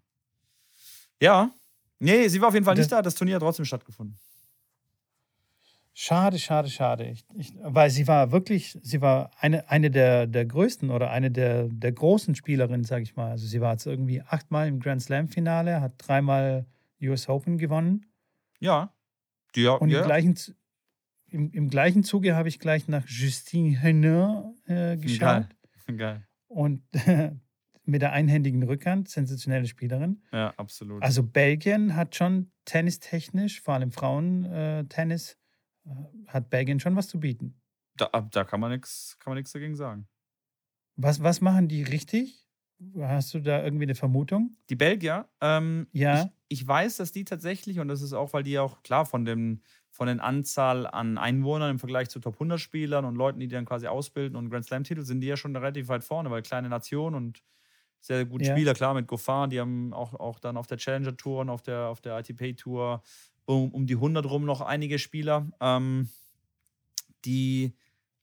ja. Nee, sie war auf jeden Fall nicht da. Das Turnier hat trotzdem stattgefunden. Schade, schade, schade. Ich, ich, weil sie war wirklich, sie war eine, eine der, der größten oder eine der, der großen Spielerinnen, sage ich mal. Also sie war jetzt irgendwie achtmal im Grand Slam-Finale, hat dreimal US Open gewonnen. Ja. Ja, und ja. Im, gleichen, im, im, gleichen Zuge habe ich gleich nach Justine Henin äh, geschaut. Geil. [laughs] Geil. Und [laughs] mit der einhändigen Rückhand, sensationelle Spielerin. Ja, absolut. Also Belgien hat schon tennistechnisch, vor allem Frauentennis, äh, äh, hat Belgien schon was zu bieten. Da, da kann man nichts dagegen sagen. Was, was machen die richtig? Hast du da irgendwie eine Vermutung? Die Belgier? Ähm, ja. Ich, weiß, dass die tatsächlich, und das ist auch, weil die auch klar von dem von den Anzahl an Einwohnern im Vergleich zu Top 100 Spielern und Leuten, die die dann quasi ausbilden und Grand Slam Titel, sind die ja schon relativ weit vorne, weil kleine Nation und sehr gute ja. Spieler, klar mit Goffin, die haben auch, auch dann auf der Challenger Tour und auf der, auf der ITP Tour um, um die 100 rum noch einige Spieler, ähm, die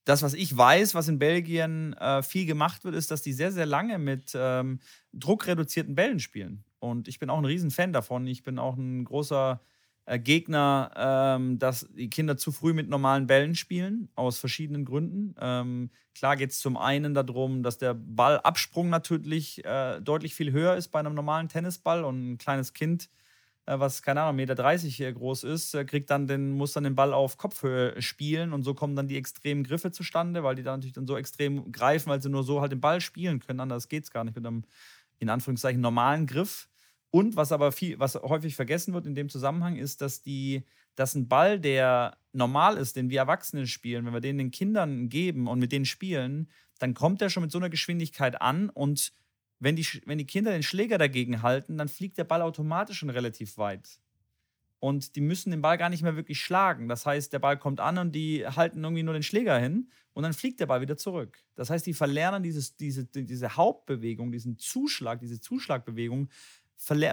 das, was ich weiß, was in Belgien äh, viel gemacht wird, ist, dass die sehr, sehr lange mit ähm, druckreduzierten Bällen spielen. Und ich bin auch ein Riesenfan davon. Ich bin auch ein großer äh, Gegner, ähm, dass die Kinder zu früh mit normalen Bällen spielen, aus verschiedenen Gründen. Ähm, klar geht es zum einen darum, dass der Ballabsprung natürlich äh, deutlich viel höher ist bei einem normalen Tennisball und ein kleines Kind, äh, was, keine Ahnung, 1,30 Meter groß ist, äh, kriegt dann den, muss dann den Ball auf Kopfhöhe spielen und so kommen dann die extremen Griffe zustande, weil die dann natürlich dann so extrem greifen, weil sie nur so halt den Ball spielen können. Anders geht es gar nicht mit einem, in Anführungszeichen, normalen Griff. Und was aber viel, was häufig vergessen wird in dem Zusammenhang, ist, dass die, dass ein Ball, der normal ist, den wir Erwachsene spielen, wenn wir den den Kindern geben und mit denen spielen, dann kommt der schon mit so einer Geschwindigkeit an und wenn die, wenn die Kinder den Schläger dagegen halten, dann fliegt der Ball automatisch schon relativ weit. Und die müssen den Ball gar nicht mehr wirklich schlagen. Das heißt, der Ball kommt an und die halten irgendwie nur den Schläger hin und dann fliegt der Ball wieder zurück. Das heißt, die verlernen dieses, diese, diese Hauptbewegung, diesen Zuschlag, diese Zuschlagbewegung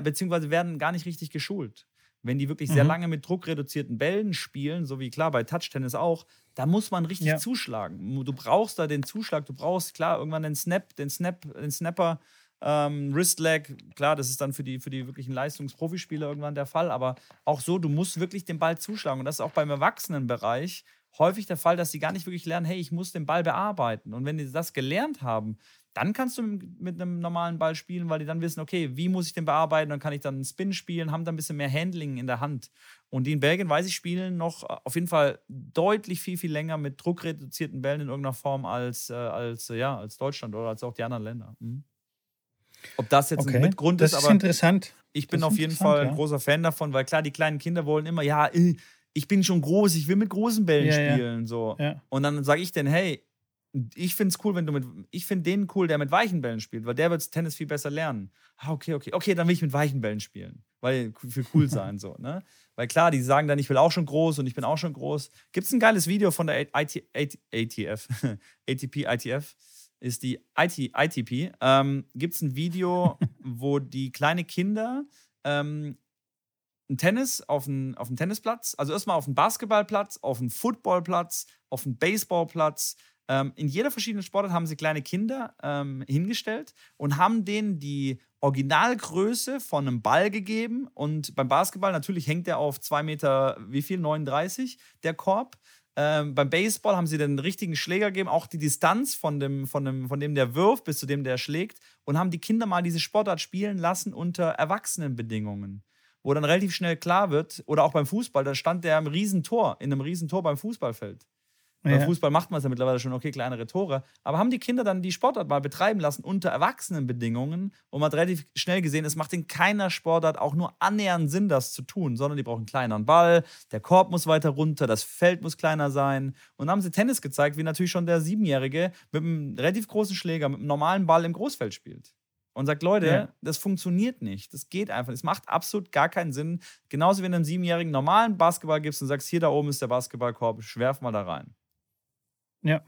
beziehungsweise werden gar nicht richtig geschult. Wenn die wirklich sehr mhm. lange mit druckreduzierten Bällen spielen, so wie klar bei Touch-Tennis auch, da muss man richtig ja. zuschlagen. Du brauchst da den Zuschlag, du brauchst klar irgendwann den Snap, den Snap, den Snapper Ähm, Wrist Lag, klar, das ist dann für die, für die wirklichen Leistungsprofispieler irgendwann der Fall, aber auch so, du musst wirklich den Ball zuschlagen. Und das ist auch beim Erwachsenenbereich häufig der Fall, dass sie gar nicht wirklich lernen, hey, ich muss den Ball bearbeiten. Und wenn die das gelernt haben, dann kannst du mit einem normalen Ball spielen, weil die dann wissen, okay, wie muss ich den bearbeiten, dann kann ich dann einen Spin spielen, haben dann ein bisschen mehr Handling in der Hand. Und die in Belgien, weiß ich, spielen noch äh, auf jeden Fall deutlich viel, viel länger mit druckreduzierten Bällen in irgendeiner Form als, äh, als, ja, als Deutschland oder als auch die anderen Länder. Mhm. Ob das jetzt okay. ein Mitgrund ist, das ist aber interessant. ich bin auf jeden Fall ein ja. großer Fan davon, weil klar, die kleinen Kinder wollen immer, ja, äh, ich bin schon groß, ich will mit großen Bällen ja, spielen. Ja. So. Und dann sage ich denen, hey, ich finde es cool, wenn du mit. Ich finde den cool, der mit weichen Bällen spielt, weil der wird Tennis viel besser lernen. Ah, okay, okay. Okay, dann will ich mit weichen Bällen spielen. Weil für cool [laughs] sein, so, ne? Weil klar, die sagen dann, ich will auch schon groß und ich bin auch schon groß. Gibt es ein geiles Video von der IT, IT, ATF, ATP, [laughs] ITF, ist die IT, ITP. Ähm, Gibt es ein Video, [laughs] wo die kleine Kinder ähm, ein Tennis auf einen, auf einen Tennisplatz, also erstmal auf einen Basketballplatz, auf einen Footballplatz, auf einen Baseballplatz, ähm, in jeder verschiedenen Sportart haben sie kleine Kinder ähm, hingestellt und haben denen die Originalgröße von einem Ball gegeben. Und beim Basketball natürlich hängt der auf 2 Meter, wie viel? 39, der Korb. Ähm, beim Baseball haben sie den richtigen Schläger gegeben, auch die Distanz von dem, von, dem, von dem der wirft bis zu dem der schlägt und haben die Kinder mal diese Sportart spielen lassen unter Erwachsenenbedingungen. Wo dann relativ schnell klar wird, oder auch beim Fußball, da stand der im Riesentor, in einem Riesentor beim Fußballfeld. Beim Fußball macht man es ja mittlerweile schon, okay, kleinere Tore. Aber haben die Kinder dann die Sportart mal betreiben lassen unter Erwachsenenbedingungen und man hat relativ schnell gesehen, es macht in keiner Sportart auch nur annähernd Sinn, das zu tun, sondern die brauchen einen kleineren Ball, der Korb muss weiter runter, das Feld muss kleiner sein. Und dann haben sie Tennis gezeigt, wie natürlich schon der Siebenjährige mit einem relativ großen Schläger, mit einem normalen Ball im Großfeld spielt und sagt, Leute, ja. das funktioniert nicht. Das geht einfach. Es macht absolut gar keinen Sinn. Genauso wie wenn du einem Siebenjährigen normalen Basketball gibst und sagst, hier da oben ist der Basketballkorb, schwerf mal da rein. Ja.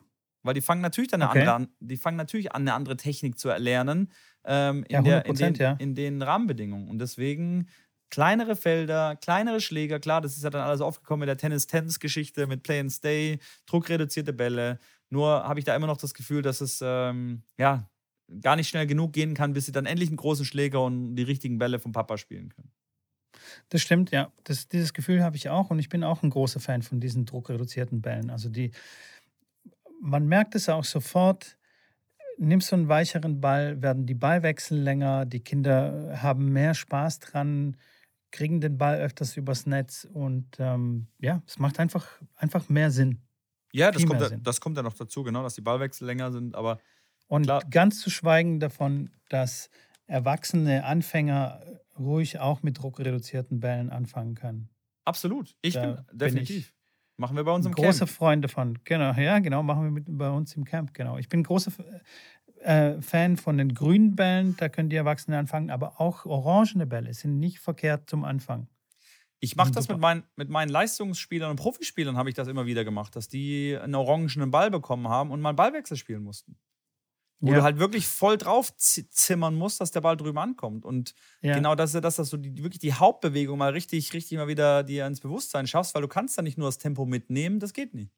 Weil die fangen natürlich dann eine okay. andere, die fangen natürlich an, eine andere Technik zu erlernen ähm, in, ja, der, in, den, ja. in den Rahmenbedingungen. Und deswegen kleinere Felder, kleinere Schläger, klar, das ist ja dann alles aufgekommen mit der Tennis-Tennis-Geschichte, mit Play and Stay, druckreduzierte Bälle. Nur habe ich da immer noch das Gefühl, dass es ähm, ja gar nicht schnell genug gehen kann, bis sie dann endlich einen großen Schläger und die richtigen Bälle vom Papa spielen können. Das stimmt, ja. Das, dieses Gefühl habe ich auch und ich bin auch ein großer Fan von diesen druckreduzierten Bällen. Also die, man merkt es auch sofort, nimmst du einen weicheren Ball, werden die Ballwechsel länger, die Kinder haben mehr Spaß dran, kriegen den Ball öfters übers Netz und ähm, ja, es macht einfach, einfach mehr Sinn. Ja, das kommt, ja, das kommt ja noch dazu, genau, dass die Ballwechsel länger sind, aber. Und klar. ganz zu schweigen davon, dass erwachsene Anfänger ruhig auch mit druckreduzierten Bällen anfangen können. Absolut. Ich da bin definitiv. Machen wir bei uns im große Camp. Große Freunde von, genau, ja, genau, machen wir mit, bei uns im Camp, genau. Ich bin großer äh, Fan von den grünen Bällen, da können die Erwachsenen anfangen, aber auch orangene Bälle sind nicht verkehrt zum Anfang. Ich mache das mit, mein, mit meinen Leistungsspielern und Profispielern, habe ich das immer wieder gemacht, dass die einen orangenen Ball bekommen haben und mal Ballwechsel spielen mussten. Wo ja. du halt wirklich voll drauf zimmern musst, dass der Ball drüben ankommt. Und ja. genau das ist das, dass du die, wirklich die Hauptbewegung mal richtig, richtig mal wieder dir ins Bewusstsein schaffst, weil du kannst da nicht nur das Tempo mitnehmen, das geht nicht.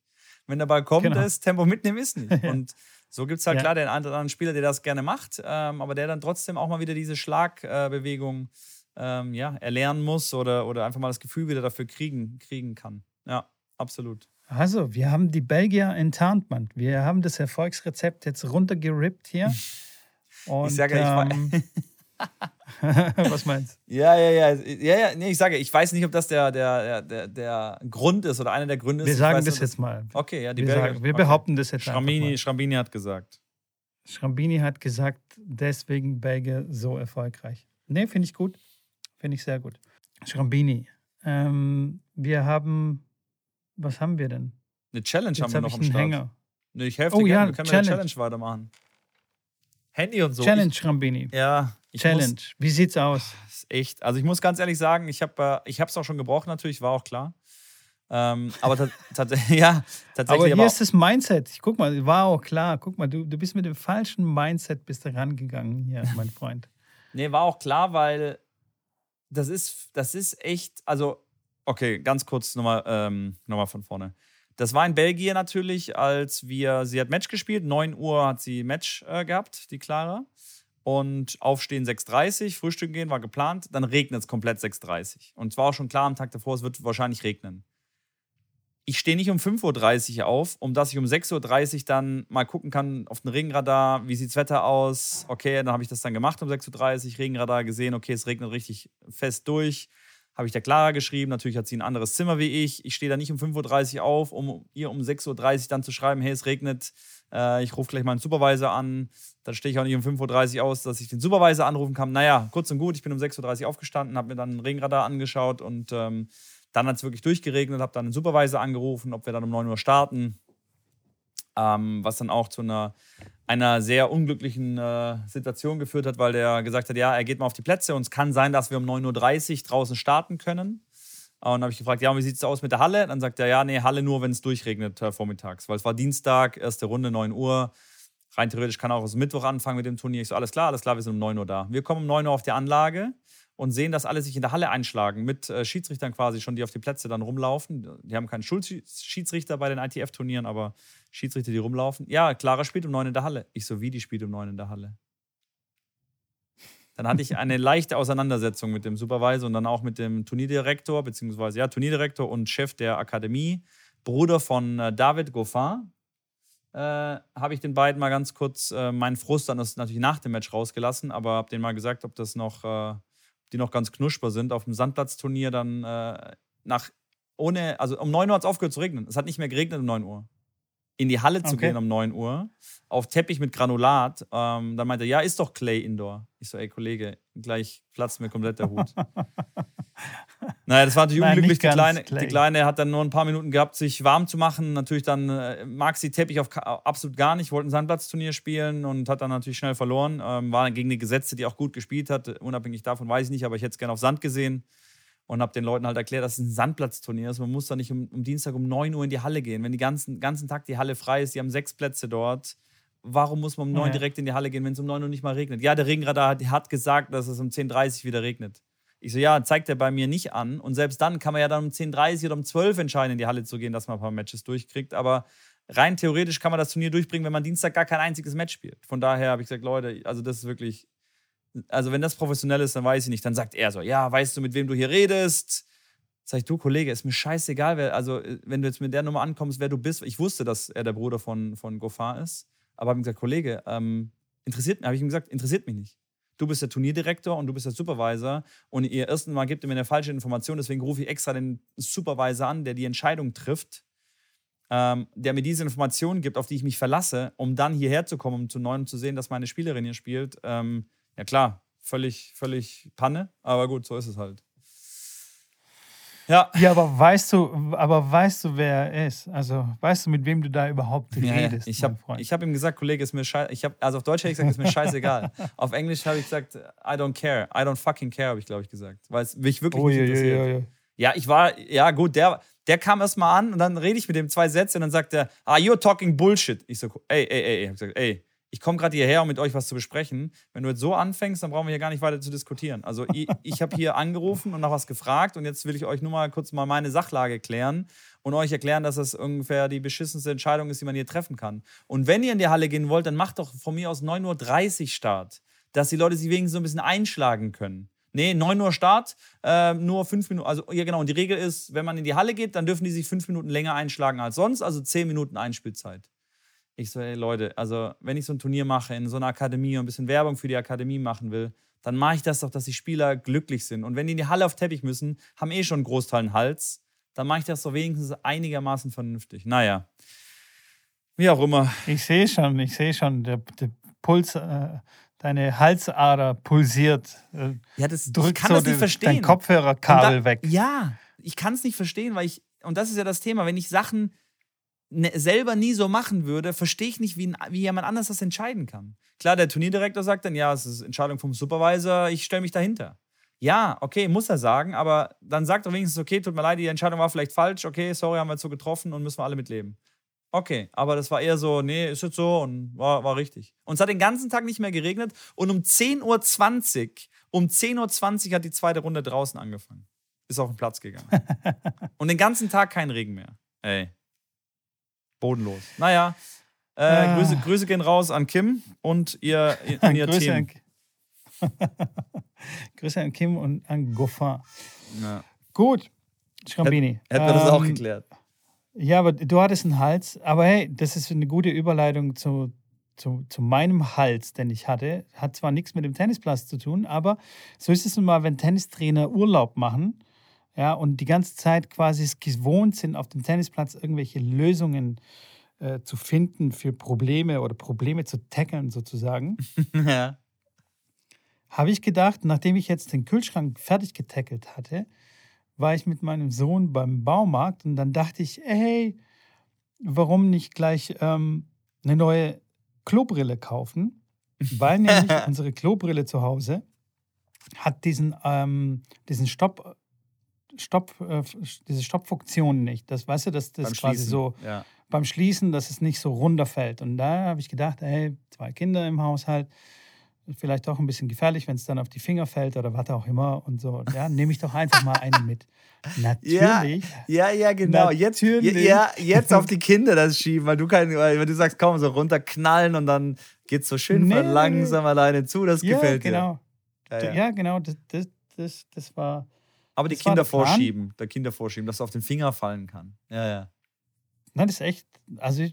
Wenn der Ball kommt, genau. das Tempo mitnehmen ist nicht. [laughs] Und so gibt es halt ja. klar den anderen Spieler, der das gerne macht, ähm, aber der dann trotzdem auch mal wieder diese Schlagbewegung ähm, ja, erlernen muss oder, oder einfach mal das Gefühl wieder dafür kriegen, kriegen kann. Ja, absolut. Also, wir haben die Belgier enttarnt, Mann. Wir haben das Erfolgsrezept jetzt runtergerippt hier. Und, ich sage, ähm, ich [laughs] Was meinst du? Ja, ja, ja. Ja, ja, nee, ich sage, ich weiß nicht, ob das der, der, der, der Grund ist oder einer der Gründe ist. Wir sagen das jetzt mal. Okay, ja, die wir, Belgier, sagen, wir okay. behaupten das jetzt Schrambini, Schrambini hat gesagt. Schrambini hat gesagt, deswegen Belgier so erfolgreich. Nee, finde ich gut. Finde ich sehr gut. Schrambini, ähm, wir haben was haben wir denn? Eine Challenge Jetzt haben wir noch am Start. Hänger. Nee, ich helfe dir oh, gerne. Ja, wir können Challenge. eine Challenge weitermachen. Handy und so. Challenge, ich, Rambini. Ja. Challenge. Muss, Wie sieht's aus? Ist echt. Also ich muss ganz ehrlich sagen, ich habe äh, es auch schon gebrochen natürlich, war auch klar. Ähm, aber tatsächlich, [laughs] ja, tatsächlich. Aber hier aber ist das Mindset. Ich guck mal, war auch klar. Guck mal, du, du bist mit dem falschen Mindset bist rangegangen hier, mein [laughs] Freund. nee, war auch klar, weil das ist, das ist echt, also Okay, ganz kurz nochmal ähm, noch von vorne. Das war in Belgien natürlich, als wir, sie hat Match gespielt, 9 Uhr hat sie Match äh, gehabt, die Clara. und aufstehen 6.30 Frühstücken gehen war geplant, dann regnet es komplett 6.30 Und zwar auch schon klar am Tag davor, es wird wahrscheinlich regnen. Ich stehe nicht um 5.30 Uhr auf, um dass ich um 6.30 Uhr dann mal gucken kann auf den Regenradar, wie sieht das Wetter aus. Okay, dann habe ich das dann gemacht um 6.30 Uhr, Regenradar gesehen, okay, es regnet richtig fest durch. Habe ich der Clara geschrieben, natürlich hat sie ein anderes Zimmer wie ich. Ich stehe da nicht um 5.30 Uhr auf, um ihr um 6.30 Uhr dann zu schreiben, hey, es regnet, äh, ich rufe gleich meinen Supervisor an. Dann stehe ich auch nicht um 5.30 Uhr aus, dass ich den Supervisor anrufen kann. Naja, kurz und gut, ich bin um 6.30 Uhr aufgestanden, habe mir dann ein Regenradar angeschaut und ähm, dann hat es wirklich durchgeregnet, habe dann den Supervisor angerufen, ob wir dann um 9 Uhr starten. Ähm, was dann auch zu einer, einer sehr unglücklichen äh, Situation geführt hat, weil der gesagt hat, ja, er geht mal auf die Plätze und es kann sein, dass wir um 9.30 Uhr draußen starten können. Und dann habe ich gefragt, ja, wie sieht es aus mit der Halle? Dann sagt er, ja, nee, Halle nur, wenn es durchregnet äh, vormittags. Weil es war Dienstag, erste Runde, 9 Uhr. Rein theoretisch kann auch aus Mittwoch anfangen mit dem Turnier. Ich so, alles klar, alles klar, wir sind um 9 Uhr da. Wir kommen um 9 Uhr auf die Anlage und sehen, dass alle sich in der Halle einschlagen, mit äh, Schiedsrichtern quasi schon, die auf die Plätze dann rumlaufen. Die haben keinen Schulschiedsrichter bei den ITF-Turnieren, aber Schiedsrichter, die rumlaufen. Ja, Clara spielt um neun in der Halle. Ich so, wie die spielt um neun in der Halle? Dann hatte ich eine leichte Auseinandersetzung mit dem Supervisor und dann auch mit dem Turnierdirektor, beziehungsweise ja, Turnierdirektor und Chef der Akademie, Bruder von äh, David Goffin. Äh, habe ich den beiden mal ganz kurz äh, meinen Frust dann das natürlich nach dem Match rausgelassen, aber habe denen mal gesagt, ob das noch äh, die noch ganz knuschbar sind, auf dem Sandplatzturnier dann äh, nach ohne, also um 9 Uhr hat es aufgehört zu regnen. Es hat nicht mehr geregnet um 9 Uhr. In die Halle zu okay. gehen um 9 Uhr, auf Teppich mit Granulat. Ähm, dann meinte er, ja, ist doch Clay Indoor. Ich so, ey Kollege, gleich platzt mir komplett der Hut. [laughs] Naja, das war natürlich Nein, unglücklich. Die Kleine, die Kleine hat dann nur ein paar Minuten gehabt, sich warm zu machen. Natürlich dann äh, mag sie Teppich auf absolut gar nicht, wollte ein Sandplatzturnier spielen und hat dann natürlich schnell verloren. Ähm, war gegen die Gesetze, die auch gut gespielt hat. Unabhängig davon weiß ich nicht, aber ich hätte es gerne auf Sand gesehen und habe den Leuten halt erklärt, dass es ein Sandplatzturnier ist. Man muss da nicht um, um, Dienstag um 9 Uhr in die Halle gehen. Wenn den ganzen, ganzen Tag die Halle frei ist, die haben sechs Plätze dort. Warum muss man um 9 Uhr direkt in die Halle gehen, wenn es um 9 Uhr nicht mal regnet? Ja, der Regenradar hat, hat gesagt, dass es um 10.30 Uhr wieder regnet. Ich so, ja, zeigt er bei mir nicht an. Und selbst dann kann man ja dann um 10.30 oder um 12 entscheiden, in die Halle zu gehen, dass man ein paar Matches durchkriegt. Aber rein theoretisch kann man das Turnier durchbringen, wenn man Dienstag gar kein einziges Match spielt. Von daher habe ich gesagt, Leute, also das ist wirklich, also wenn das professionell ist, dann weiß ich nicht. Dann sagt er so, ja, weißt du, mit wem du hier redest? Sag ich, du Kollege, ist mir scheißegal, wer, also wenn du jetzt mit der Nummer ankommst, wer du bist. Ich wusste, dass er der Bruder von, von Gofar ist. Aber habe ihm gesagt, Kollege, ähm, interessiert, habe ich ihm gesagt, interessiert mich nicht du bist der Turnierdirektor und du bist der Supervisor und ihr ersten Mal gibt ihr mir eine falsche Information, deswegen rufe ich extra den Supervisor an, der die Entscheidung trifft, ähm, der mir diese Informationen gibt, auf die ich mich verlasse, um dann hierher zu kommen, um zu neuen zu sehen, dass meine Spielerin hier spielt. Ähm, ja klar, völlig, völlig Panne, aber gut, so ist es halt. Ja. Ja, aber weißt du, aber weißt du, wer er ist? Also weißt du, mit wem du da überhaupt redest? Ja, ich habe hab ihm gesagt, Kollege, ist mir scheiße. Ich hab, also auf Deutsch habe ich gesagt, ist mir scheißegal. [laughs] auf Englisch habe ich gesagt, I don't care. I don't fucking care, habe ich, glaube ich, gesagt. Weil es mich wirklich oh, nicht interessiert. Ja, ja, ja, ich war, ja gut, der, der kam erst mal an und dann rede ich mit dem zwei Sätze und dann sagt er, ah, you're talking bullshit. Ich so, ey, ey, ey, ey. Ich hab gesagt, ey, ich komme gerade hierher, um mit euch was zu besprechen. Wenn du jetzt so anfängst, dann brauchen wir hier gar nicht weiter zu diskutieren. Also ich, ich habe hier angerufen und nach was gefragt und jetzt will ich euch nur mal kurz mal meine Sachlage klären und euch erklären, dass das ungefähr die beschissenste Entscheidung ist, die man hier treffen kann. Und wenn ihr in die Halle gehen wollt, dann macht doch von mir aus 9.30 Uhr Start, dass die Leute sich wenigstens so ein bisschen einschlagen können. Nee, 9 Uhr Start, äh, nur 5 Minuten. Also, ja, genau. Und die Regel ist, wenn man in die Halle geht, dann dürfen die sich 5 Minuten länger einschlagen als sonst, also 10 Minuten Einspielzeit. Ich so, ey Leute, also wenn ich so ein Turnier mache in so einer Akademie und ein bisschen Werbung für die Akademie machen will, dann mache ich das doch, dass die Spieler glücklich sind. Und wenn die in die Halle auf Teppich müssen, haben eh schon einen Großteil einen Hals, dann mache ich das doch wenigstens einigermaßen vernünftig. Naja, wie auch immer. Ich sehe schon, ich sehe schon, der, der Puls, äh, deine Halsader pulsiert. Äh, ja, das, ich kann so das nicht verstehen. Dein Kopfhörerkabel da, weg. Ja, ich kann es nicht verstehen, weil ich, und das ist ja das Thema, wenn ich Sachen selber nie so machen würde, verstehe ich nicht, wie, wie jemand anders das entscheiden kann. Klar, der Turnierdirektor sagt dann, ja, es ist Entscheidung vom Supervisor, ich stelle mich dahinter. Ja, okay, muss er sagen, aber dann sagt er wenigstens, okay, tut mir leid, die Entscheidung war vielleicht falsch, okay, sorry, haben wir jetzt so getroffen und müssen wir alle mitleben. Okay, aber das war eher so, nee, ist jetzt so und war, war richtig. Und es hat den ganzen Tag nicht mehr geregnet und um 10.20 Uhr, um 10.20 Uhr hat die zweite Runde draußen angefangen. Ist auf den Platz gegangen. [laughs] und den ganzen Tag kein Regen mehr. Ey, Bodenlos. Naja, äh, ah. Grüße, Grüße gehen raus an Kim und ihr, und [laughs] ihr Grüße Team. An, [laughs] Grüße an Kim und an Goffin. Ja. Gut, Schrambini. Hätten wir das auch ähm, geklärt. Ja, aber du hattest einen Hals. Aber hey, das ist eine gute Überleitung zu, zu, zu meinem Hals, den ich hatte. Hat zwar nichts mit dem Tennisplatz zu tun, aber so ist es nun mal, wenn Tennistrainer Urlaub machen ja, und die ganze Zeit quasi es gewohnt sind, auf dem Tennisplatz irgendwelche Lösungen äh, zu finden für Probleme oder Probleme zu tackeln sozusagen. [laughs] ja. Habe ich gedacht, nachdem ich jetzt den Kühlschrank fertig getackelt hatte, war ich mit meinem Sohn beim Baumarkt und dann dachte ich, hey, warum nicht gleich ähm, eine neue Klobrille kaufen? Weil [laughs] nämlich unsere Klobrille zu Hause hat diesen, ähm, diesen Stopp, Stopp, äh, diese Stoppfunktion nicht. Das weißt du, dass das quasi so ja. beim Schließen, dass es nicht so runterfällt. Und da habe ich gedacht, hey, zwei Kinder im Haushalt, vielleicht auch ein bisschen gefährlich, wenn es dann auf die Finger fällt oder was auch immer und so. Ja, nehme ich doch einfach mal eine mit. [laughs] Natürlich. Ja, ja, ja genau. Natürlich. Jetzt, ja, jetzt auf die Kinder das schieben, weil du kein, weil du sagst, komm, so runterknallen und dann geht es so schön nee, langsam alleine zu. Das ja, gefällt genau. dir. Ja, ja. ja genau. Das, das, das, das war. Aber die Kinder vorschieben, der Kinder vorschieben, dass es auf den Finger fallen kann. Ja, ja. Nein, das ist echt, also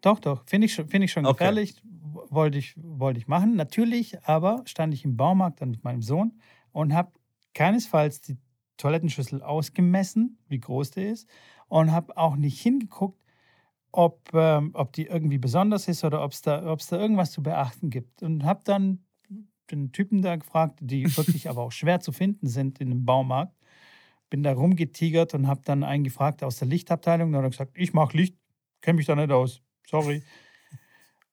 doch, doch, finde ich, find ich schon gefährlich. Okay wollte ich, wollte ich machen. Natürlich aber stand ich im Baumarkt dann mit meinem Sohn und habe keinesfalls die Toilettenschüssel ausgemessen, wie groß der ist, und habe auch nicht hingeguckt, ob, ähm, ob die irgendwie besonders ist oder ob es da, da irgendwas zu beachten gibt. Und habe dann den Typen da gefragt, die [laughs] wirklich aber auch schwer zu finden sind in dem Baumarkt. Bin da rumgetigert und habe dann einen gefragt aus der Lichtabteilung. Da hat er gesagt, ich mache Licht, kenne mich da nicht aus. Sorry.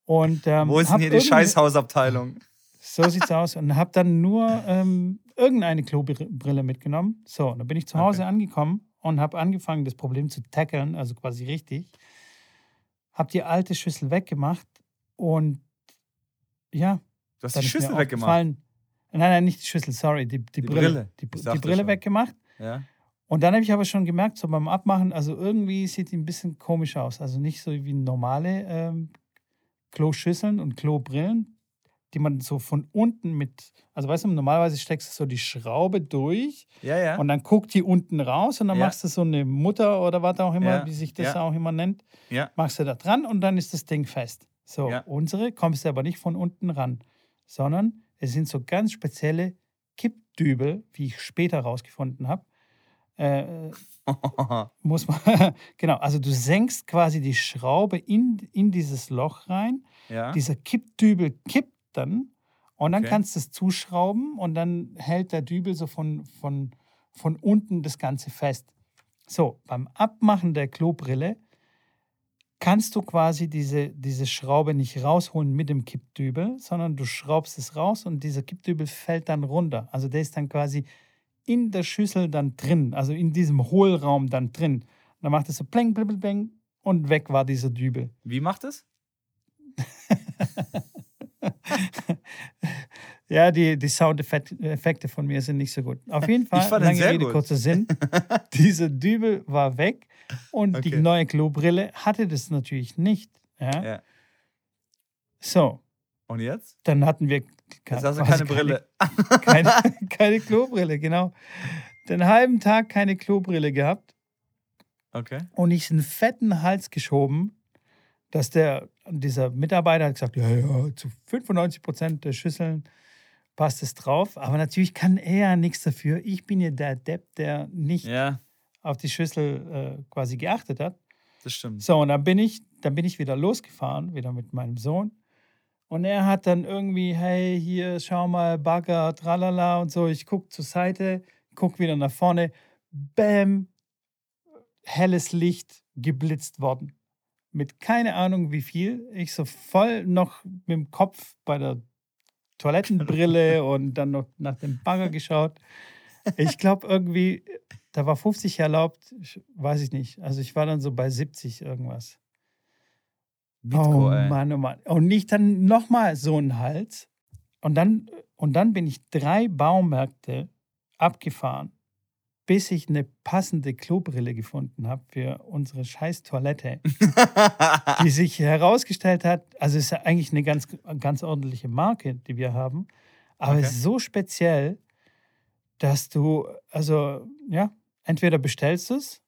Und, ähm, Wo ist denn hier die Scheißhausabteilung? So sieht's aus. Und habe dann nur ähm, irgendeine Klobrille mitgenommen. So, dann bin ich zu Hause okay. angekommen und habe angefangen, das Problem zu tackeln, also quasi richtig. Habe die alte Schüssel weggemacht und ja. Du hast die Schüssel weggemacht? Nein, nein, nicht die Schüssel, sorry, die, die, die Brille. Brille. Die, die Brille schon. weggemacht. Ja. Und dann habe ich aber schon gemerkt, so beim Abmachen, also irgendwie sieht die ein bisschen komisch aus. Also nicht so wie normale ähm, Kloschüsseln und Klobrillen, die man so von unten mit, also weißt du, normalerweise steckst du so die Schraube durch ja, ja. und dann guckt die unten raus und dann ja. machst du so eine Mutter oder was auch immer, wie sich das auch immer nennt, machst du da dran und dann ist das Ding fest. So, unsere kommst du aber nicht von unten ran, sondern es sind so ganz spezielle Kippdübel, wie ich später herausgefunden habe. Äh, muss man, [laughs] genau, also du senkst quasi die Schraube in, in dieses Loch rein. Ja. Dieser Kippdübel kippt dann und dann okay. kannst du es zuschrauben und dann hält der Dübel so von, von, von unten das Ganze fest. So, beim Abmachen der Klobrille kannst du quasi diese, diese Schraube nicht rausholen mit dem Kippdübel, sondern du schraubst es raus und dieser Kippdübel fällt dann runter. Also der ist dann quasi in der Schüssel dann drin, also in diesem Hohlraum dann drin. Und dann macht es so pling, pling, pling und weg war dieser Dübel. Wie macht es? [laughs] ja, die, die Soundeffekte von mir sind nicht so gut. Auf [laughs] jeden Fall, lange Rede, kurzer Sinn. [laughs] dieser Dübel war weg und okay. die neue Klobrille hatte das natürlich nicht. Ja? ja. So. Und jetzt? Dann hatten wir Jetzt hast du keine Brille. [laughs] Keine, keine Klobrille, genau. Den halben Tag keine Klobrille gehabt. Okay. Und ich einen fetten Hals geschoben, dass der, dieser Mitarbeiter hat gesagt, ja, ja, zu 95 Prozent der Schüsseln passt es drauf. Aber natürlich kann er ja nichts dafür. Ich bin ja der Depp, der nicht ja. Auf die Schüssel äh, quasi geachtet hat. Das stimmt. So, und dann bin ich, dann bin ich wieder losgefahren, wieder mit meinem Sohn. Und er hat dann irgendwie, hey, hier, schau mal, Bagger, tralala und so. Ich gucke zur Seite, gucke wieder nach vorne. Bäm, helles Licht geblitzt worden. Mit keine Ahnung wie viel. Ich so voll noch mit dem Kopf bei der [laughs] Toilettenbrille und dann noch nach dem Bagger geschaut. Ich glaube irgendwie, da war 50 erlaubt, weiß ich nicht. Also ich war dann so bei 70 irgendwas. Bitco, oh ey. Mann, oh Mann. Und nicht dann nochmal so ein Hals. Und dann, und dann bin ich drei Baumärkte abgefahren, bis ich eine passende Klobrille gefunden habe für unsere scheiß Toilette, [laughs] die sich herausgestellt hat, also ist ja eigentlich eine ganz, ganz ordentliche Marke, die wir haben, Aber okay. es ist so speziell, dass du, also, ja, entweder bestellst du es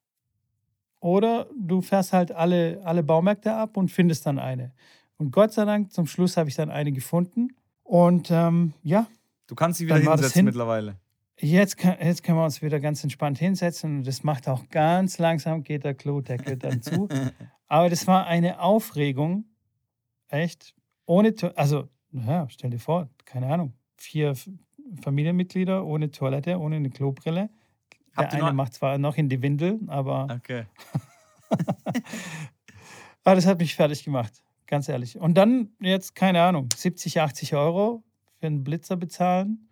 oder du fährst halt alle, alle Baumärkte ab und findest dann eine. Und Gott sei Dank, zum Schluss habe ich dann eine gefunden. Und ähm, ja. Du kannst sie wieder hinsetzen hin mittlerweile. Jetzt, kann, jetzt können wir uns wieder ganz entspannt hinsetzen und das macht auch ganz langsam, geht der Klodeckel dann zu. [laughs] Aber das war eine Aufregung, echt, ohne, also, naja, stell dir vor, keine Ahnung, vier Familienmitglieder ohne Toilette, ohne eine Klobrille. Habt der eine macht zwar noch in die Windel, aber. Okay. aber [laughs] das hat mich fertig gemacht, ganz ehrlich. Und dann jetzt, keine Ahnung, 70, 80 Euro für einen Blitzer bezahlen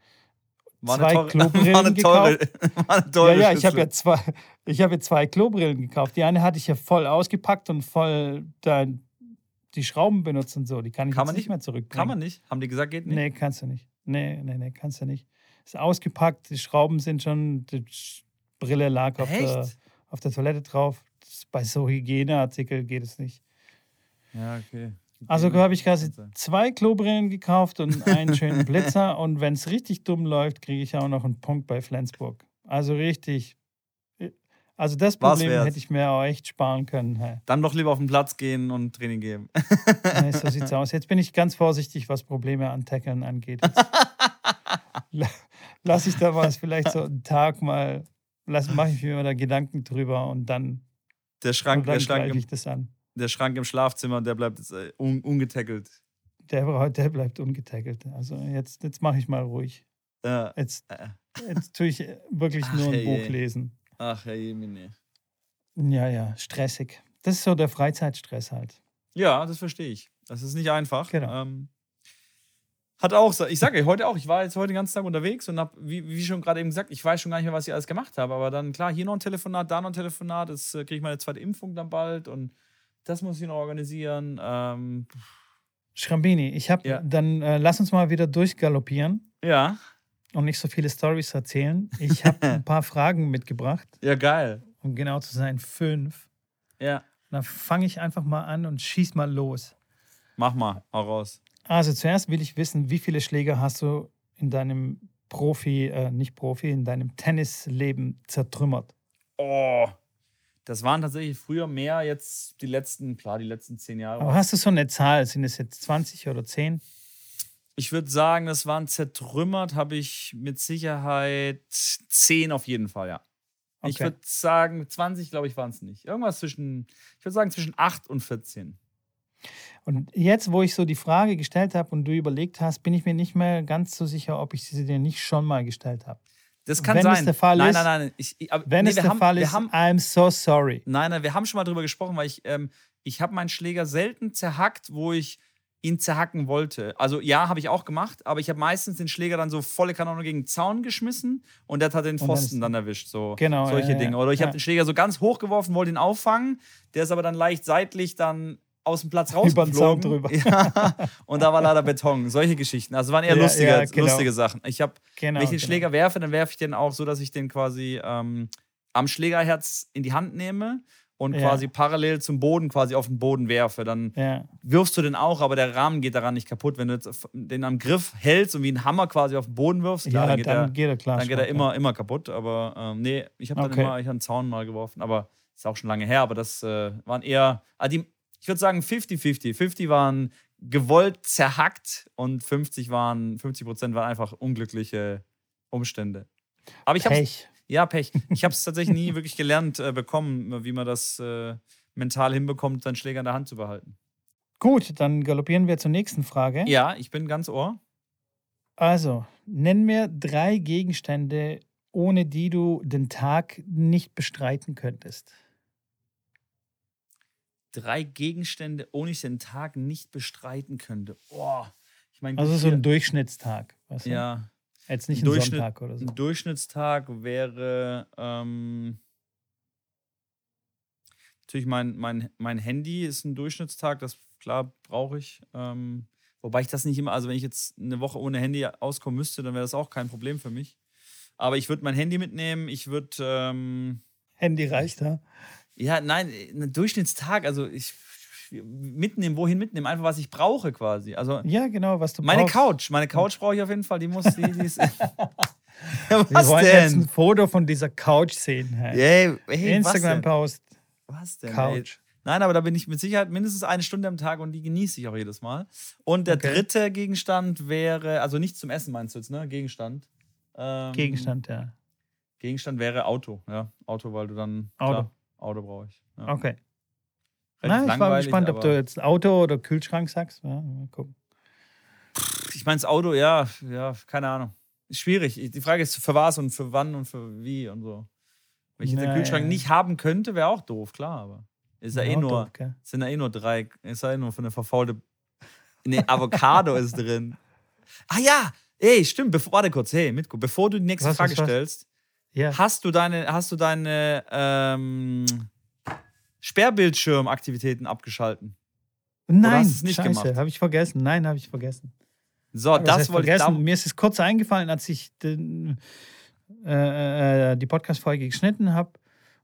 war zwei teure, [laughs] Klobrillen war teure, gekauft. [laughs] War eine teure ja, ja, ich habe ja zwei, ich habe ja zwei Klobrillen gekauft. Die eine hatte ich ja voll ausgepackt und voll da die Schrauben benutzt und so. Die kann ich kann jetzt nicht mehr zurückbringen. Kann man nicht? Haben die gesagt, geht nicht? Nee, kannst du nicht. Nee, nee, nee, kannst du nicht. Ist ausgepackt, die Schrauben sind schon, die Brille lag auf, der, auf der Toilette drauf. bei so Hygieneartikeln geht es nicht. Ja, okay. Also habe ich quasi zwei Klobrillen gekauft und einen schönen Blitzer. und wenn es richtig dumm läuft, kriege ich auch noch einen Punkt bei Flensburg. Also richtig. Also das Problem hätte ich mir auch echt sparen können. Hey. Dann doch lieber auf den Platz gehen und Training geben. nee, so sieht's aus. Jetzt bin ich ganz vorsichtig, was Probleme an Tackeln angeht. [laughs] Lass ich da mal vielleicht so einen Tag mal, mache ich mir mal da Gedanken drüber und dann, der Schrank, dann der Schrank ich das an der Schrank im Schlafzimmer, der bleibt äh, un ungetackelt. Der, der bleibt ungetackelt. Also jetzt, jetzt mache ich mal ruhig. Ja. Jetzt, äh. jetzt tue ich wirklich Ach, nur ein hey, Buch lesen. Ach, Herr Jemine. Ja, ja, stressig. Das ist so der Freizeitstress halt. Ja, das verstehe ich. Das ist nicht einfach. Genau. Ähm, hat auch, ich sage heute auch, ich war jetzt heute den ganzen Tag unterwegs und habe, wie, wie, schon gerade eben gesagt, ich weiß schon gar nicht mehr, was ich alles gemacht habe. Aber dann, klar, hier noch ein Telefonat, da noch ein Telefonat, jetzt äh, kriege ich meine zweite Impfung dann bald und das muss ich noch organisieren. Ähm, Schrambini, ich habe ja. dann äh, lass uns mal wieder durchgaloppieren. Ja. Und nicht so viele Stories erzählen. Ich habe [laughs] ein paar Fragen mitgebracht. Ja, geil. Um genau zu sein, fünf. Ja. Dann fange ich einfach mal an und schieß mal los. Mach mal, hau raus. Also zuerst will ich wissen, wie viele Schläger hast du in deinem Profi, äh, nicht Profi, in deinem Tennisleben zertrümmert? Oh, das waren tatsächlich früher mehr, jetzt die letzten, klar, die letzten zehn Jahre. Aber hast du so eine Zahl? Sind es jetzt 20 oder 10? Ich würde sagen, das waren zertrümmert, habe ich mit Sicherheit 10 auf jeden Fall, ja. Okay. Ich würde sagen, 20, glaube ich, waren es nicht. Irgendwas zwischen, ich würde sagen, zwischen 8 und 14. Und jetzt, wo ich so die Frage gestellt habe und du überlegt hast, bin ich mir nicht mehr ganz so sicher, ob ich sie dir nicht schon mal gestellt habe. Das kann wenn sein. Es der Fall nein, ist, nein, nein. Ich, ich, wenn nee, es der haben, Fall ist, haben, I'm so sorry. Nein, nein, wir haben schon mal drüber gesprochen, weil ich, ähm, ich habe meinen Schläger selten zerhackt, wo ich ihn zerhacken wollte. Also ja, habe ich auch gemacht, aber ich habe meistens den Schläger dann so volle Kanone gegen den Zaun geschmissen und der hat den Pfosten dann, dann, erwischt. So genau, solche ja, Dinge. Oder ich ja. habe den Schläger so ganz hoch geworfen, wollte ihn auffangen, der ist aber dann leicht seitlich dann aus dem Platz [laughs] rausgeflogen. drüber. [laughs] Ja, und da war leider Beton. Solche Geschichten. Also waren eher ja, lustige, ja, genau. lustige Sachen. Ich habe, genau, wenn ich den genau. Schläger werfe, dann werfe ich den auch so, dass ich den quasi ähm, am Schlägerherz in die Hand nehme und quasi parallel zum Boden quasi auf den Boden werfe. Dann wirfst du den auch, aber der Rahmen geht daran nicht kaputt. Wenn du den am Griff hältst und wie ein Hammer quasi auf den Boden wirfst, klar, dann, geht, dann er, geht er, klar dann geht er immer, immer kaputt. Aber ähm, nee, ich habe dann okay. immer ich einen Zaun mal geworfen. Aber ist auch schon lange her. Aber das äh, waren eher, ah, die, ich würde sagen 50-50. 50 waren gewollt zerhackt und 50 waren, 50 Prozent waren einfach unglückliche Umstände. Aber ich habe ja Pech. Ich habe es tatsächlich nie wirklich gelernt äh, bekommen, wie man das äh, mental hinbekommt, seinen Schläger in der Hand zu behalten. Gut, dann galoppieren wir zur nächsten Frage. Ja, ich bin ganz ohr. Also, nenn mir drei Gegenstände, ohne die du den Tag nicht bestreiten könntest drei Gegenstände, ohne ich den Tag nicht bestreiten könnte. Oh, ich mein, also so ein Durchschnittstag. Weißt du? Ja. Jetzt nicht ein, ein Sonntag oder so. Ein Durchschnittstag wäre ähm, natürlich mein, mein, mein Handy ist ein Durchschnittstag, das klar brauche ich. Ähm, wobei ich das nicht immer, also wenn ich jetzt eine Woche ohne Handy auskommen müsste, dann wäre das auch kein Problem für mich. Aber ich würde mein Handy mitnehmen, ich würde. Ähm, Handy reicht, ja? Ja, nein, ein Durchschnittstag, also ich mitnehmen, wohin mitnehmen, einfach was ich brauche quasi. Also ja, genau, was du meine brauchst. Meine Couch, meine Couch brauche ich auf jeden Fall, die muss, die, die ist, [laughs] [laughs] ja, Wir wollen denn? jetzt ein Foto von dieser Couch sehen. Hey. Hey, hey, Instagram-Post. Was denn? Couch. Ey? Nein, aber da bin ich mit Sicherheit mindestens eine Stunde am Tag und die genieße ich auch jedes Mal. Und der okay. dritte Gegenstand wäre, also nicht zum Essen meinst du jetzt, ne? Gegenstand. Ähm, Gegenstand, ja. Gegenstand wäre Auto, ja. Auto, weil du dann. Auto. Klar, Auto brauche ich. Ja. Okay. Nein, ich war gespannt, ob du jetzt Auto oder Kühlschrank sagst. Ja, mal gucken. Ich meine, das Auto, ja, ja, keine Ahnung. Schwierig. Die Frage ist, für was und für wann und für wie und so. Wenn ich den Kühlschrank nicht haben könnte, wäre auch doof, klar, aber. Ist ja, eh nur, doof, sind ja eh nur drei, ist ja eh nur für eine verfaulte. Ne, Avocado ist drin. [laughs] Ah ja, ey, stimmt, bevor, warte kurz, hey, Mitko, bevor du die nächste was, Frage was, was? stellst, ja. hast du deine, hast du deine ähm, Sperrbildschirmaktivitäten abgeschalten? Nein, hast nicht scheiße, habe ich vergessen. Nein, habe ich vergessen. So, das, das wollte vergessen. ich. Mir ist es kurz eingefallen, als ich den, äh, äh, die Podcast-Folge geschnitten habe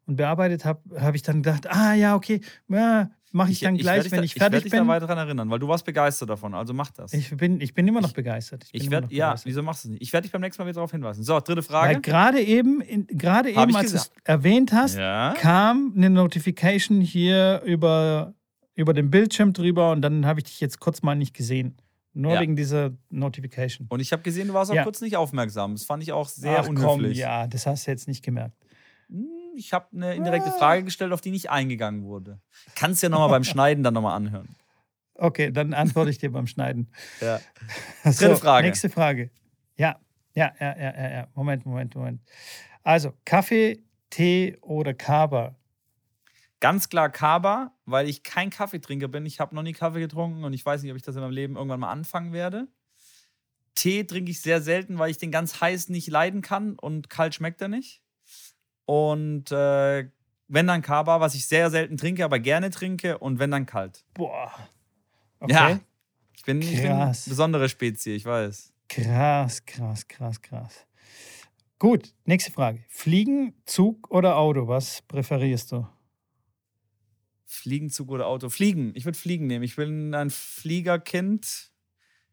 und bearbeitet habe, habe ich dann gedacht, ah ja, okay, ja, mache ich, ich, dann gleich, ich wenn da, ich fertig bin. Ich werde dich da weiter daran erinnern, weil du warst begeistert davon, also mach das. Ich bin, ich bin immer noch begeistert. Ich, ich werde, ja, wieso machst du es nicht? Ich werde dich beim nächsten Mal wieder darauf hinweisen. So, dritte Frage. gerade eben, gerade eben, als du es erwähnt hast, ja. kam eine Notification hier über, über den Bildschirm drüber und dann habe ich dich jetzt kurz mal nicht gesehen. Nur ja. wegen dieser Notification. Und ich habe gesehen, du warst auch ja. kurz nicht aufmerksam. Das fand ich auch sehr Ach, unhöflich. Komm, ja, das hast du jetzt nicht gemerkt. Ich habe eine indirekte ah. Frage gestellt, auf die nicht eingegangen wurde. Kannst ja nochmal beim [laughs] Schneiden dann nochmal anhören. Okay, dann antworte ich dir beim Schneiden. Ja. Dritte so, Frage. Nächste Frage. Ja, ja, ja, ja, ja, ja. Moment, Moment, Moment. Also, Kaffee, Tee oder Kaba? Ganz klar Kaba, weil ich kein Kaffeetrinker bin. Ich habe noch nie Kaffee getrunken und ich weiß nicht, ob ich das in meinem Leben irgendwann mal anfangen werde. Tee trinke ich sehr selten, weil ich den ganz heiß nicht leiden kann und kalt schmeckt er nicht. Und äh, wenn dann Kaba, was ich sehr selten trinke, aber gerne trinke und wenn dann kalt. Boah. Okay. Ja. Ich bin, ich bin eine besondere Spezie, ich weiß. Krass, krass, krass, krass. Gut, nächste Frage. Fliegen, Zug oder Auto? Was präferierst du? Fliegen, Zug oder Auto? Fliegen. Ich würde Fliegen nehmen. Ich bin ein Fliegerkind.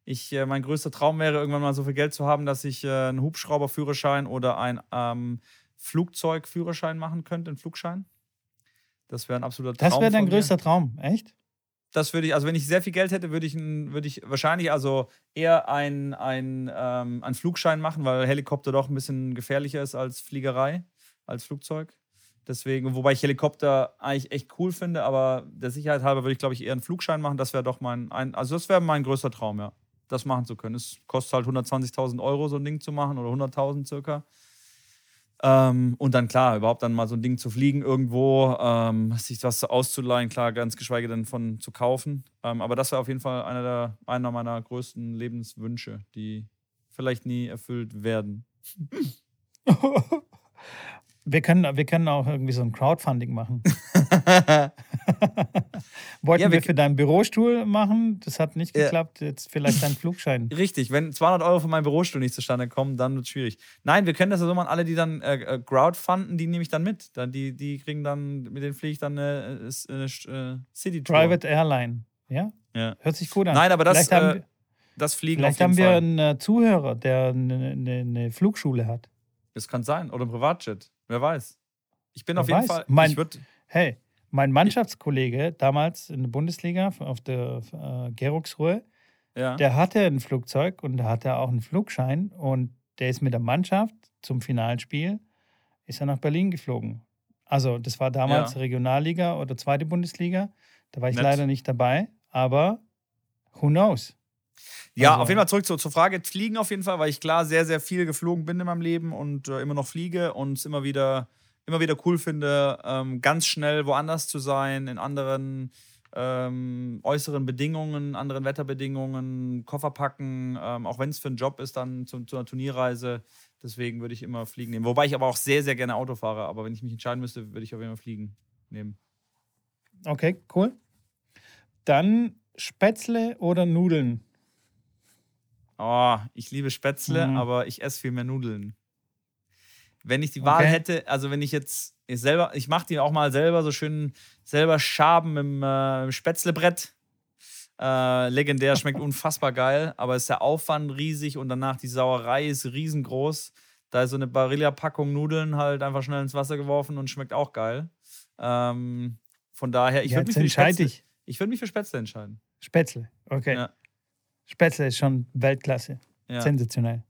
Ich, äh, mein größter Traum wäre, irgendwann mal so viel Geld zu haben, dass ich äh, einen Hubschrauberführerschein oder ein ähm, Flugzeugführerschein machen könnte, einen Flugschein. Das wäre ein absoluter Traum. Das wäre dein größter Traum, echt? Das würde ich, also wenn ich sehr viel Geld hätte, würde ich, würde ich wahrscheinlich also eher einen ähm, einen Flugschein machen, weil Helikopter doch ein bisschen gefährlicher ist als Fliegerei, als Flugzeug. Deswegen, wobei ich Helikopter eigentlich echt cool finde, aber der Sicherheit halber würde ich, glaube ich, eher einen Flugschein machen. Das wäre doch mein, ein, also das wäre mein größter Traum, ja. Das machen zu können. Es kostet halt 120.000 Euro, so ein Ding zu machen oder 100.000 circa. Ähm, und dann klar, überhaupt dann mal so ein Ding zu fliegen irgendwo, ähm, sich was auszuleihen, klar, ganz geschweige denn von zu kaufen. Ähm, aber das war auf jeden Fall einer, der, einer meiner größten Lebenswünsche, die vielleicht nie erfüllt werden. [laughs] Wir können, wir können auch irgendwie so ein Crowdfunding machen. [laughs] Wollten ja, wir, wir, für deinen Bürostuhl machen, das hat nicht geklappt. Ja. Jetzt vielleicht deinen [laughs] Flugschein. Richtig, wenn 200 Euro für meinen Bürostuhl nicht zustande kommen, dann wird es schwierig. Nein, wir können das ja so machen, alle, die dann äh, äh, crowdfunden, die nehme ich dann mit. Dann, die, die kriegen dann, mit denen fliege ich dann eine, eine, eine City Tour. Private Airline, ja? ja? Hört sich gut an. Nein, aber das, äh, das Fliegen Vielleicht haben wir Fall. einen äh, Zuhörer, der eine, eine, eine Flugschule hat. Das kann sein. Oder ein Privatjet. Wer weiß. Ich bin Wer auf jeden weiß. Fall. Mein, hey, mein Mannschaftskollege damals in der Bundesliga auf der äh, Geruchsruhe, ja. der hatte ein Flugzeug und da hatte auch einen Flugschein und der ist mit der Mannschaft zum Finalspiel ist er nach Berlin geflogen. Also das war damals ja. Regionalliga oder zweite Bundesliga. Da war ich Nett. leider nicht dabei, aber who knows? Ja, also, auf jeden Fall zurück zur, zur Frage. Fliegen auf jeden Fall, weil ich klar sehr, sehr viel geflogen bin in meinem Leben und äh, immer noch fliege und es immer wieder, immer wieder cool finde, ähm, ganz schnell woanders zu sein, in anderen ähm, äußeren Bedingungen, anderen Wetterbedingungen, Koffer packen, ähm, auch wenn es für einen Job ist, dann zu, zu einer Turnierreise. Deswegen würde ich immer fliegen nehmen. Wobei ich aber auch sehr, sehr gerne Auto fahre. Aber wenn ich mich entscheiden müsste, würde ich auf jeden Fall fliegen nehmen. Okay, cool. Dann Spätzle oder Nudeln? Oh, ich liebe Spätzle, mhm. aber ich esse viel mehr Nudeln. Wenn ich die Wahl okay. hätte, also wenn ich jetzt ich selber, ich mache die auch mal selber so schön selber Schaben im äh, Spätzlebrett. Äh, legendär, schmeckt [laughs] unfassbar geil, aber ist der Aufwand riesig und danach die Sauerei ist riesengroß. Da ist so eine Barilla-Packung Nudeln halt einfach schnell ins Wasser geworfen und schmeckt auch geil. Ähm, von daher, ich würde mich, für Spätzle, ich. Ich würd mich für Spätzle entscheiden. Spätzle, okay. Ja. Spätzle ist schon Weltklasse. Ja. Sensationell.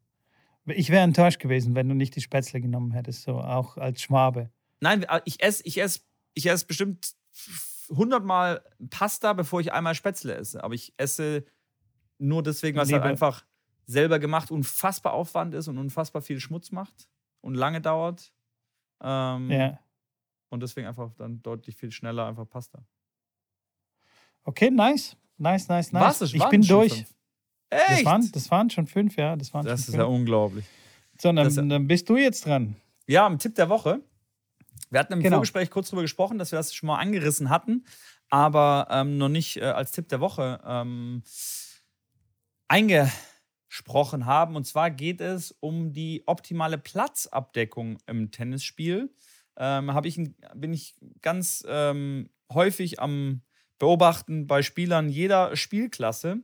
Ich wäre enttäuscht gewesen, wenn du nicht die Spätzle genommen hättest, so auch als Schwabe. Nein, ich esse ich ess, ich ess bestimmt 100 Mal Pasta, bevor ich einmal Spätzle esse. Aber ich esse nur deswegen, was halt einfach selber gemacht unfassbar Aufwand ist und unfassbar viel Schmutz macht und lange dauert. Ähm, ja. Und deswegen einfach dann deutlich viel schneller einfach Pasta. Okay, nice. Nice, nice, nice. Was, ich bin durch. Fünf. Echt? Das waren, das waren schon fünf, ja. Das, waren das ist fünf. ja unglaublich. So, dann, dann, bist du jetzt dran. Ja, im Tipp der Woche. Wir hatten im genau. Vorgespräch kurz darüber gesprochen, dass wir das schon mal angerissen hatten, aber ähm, noch nicht äh, als Tipp der Woche ähm, eingesprochen haben. Und zwar geht es um die optimale Platzabdeckung im Tennisspiel. Ähm, ich, bin ich ganz ähm, häufig am Beobachten bei Spielern jeder Spielklasse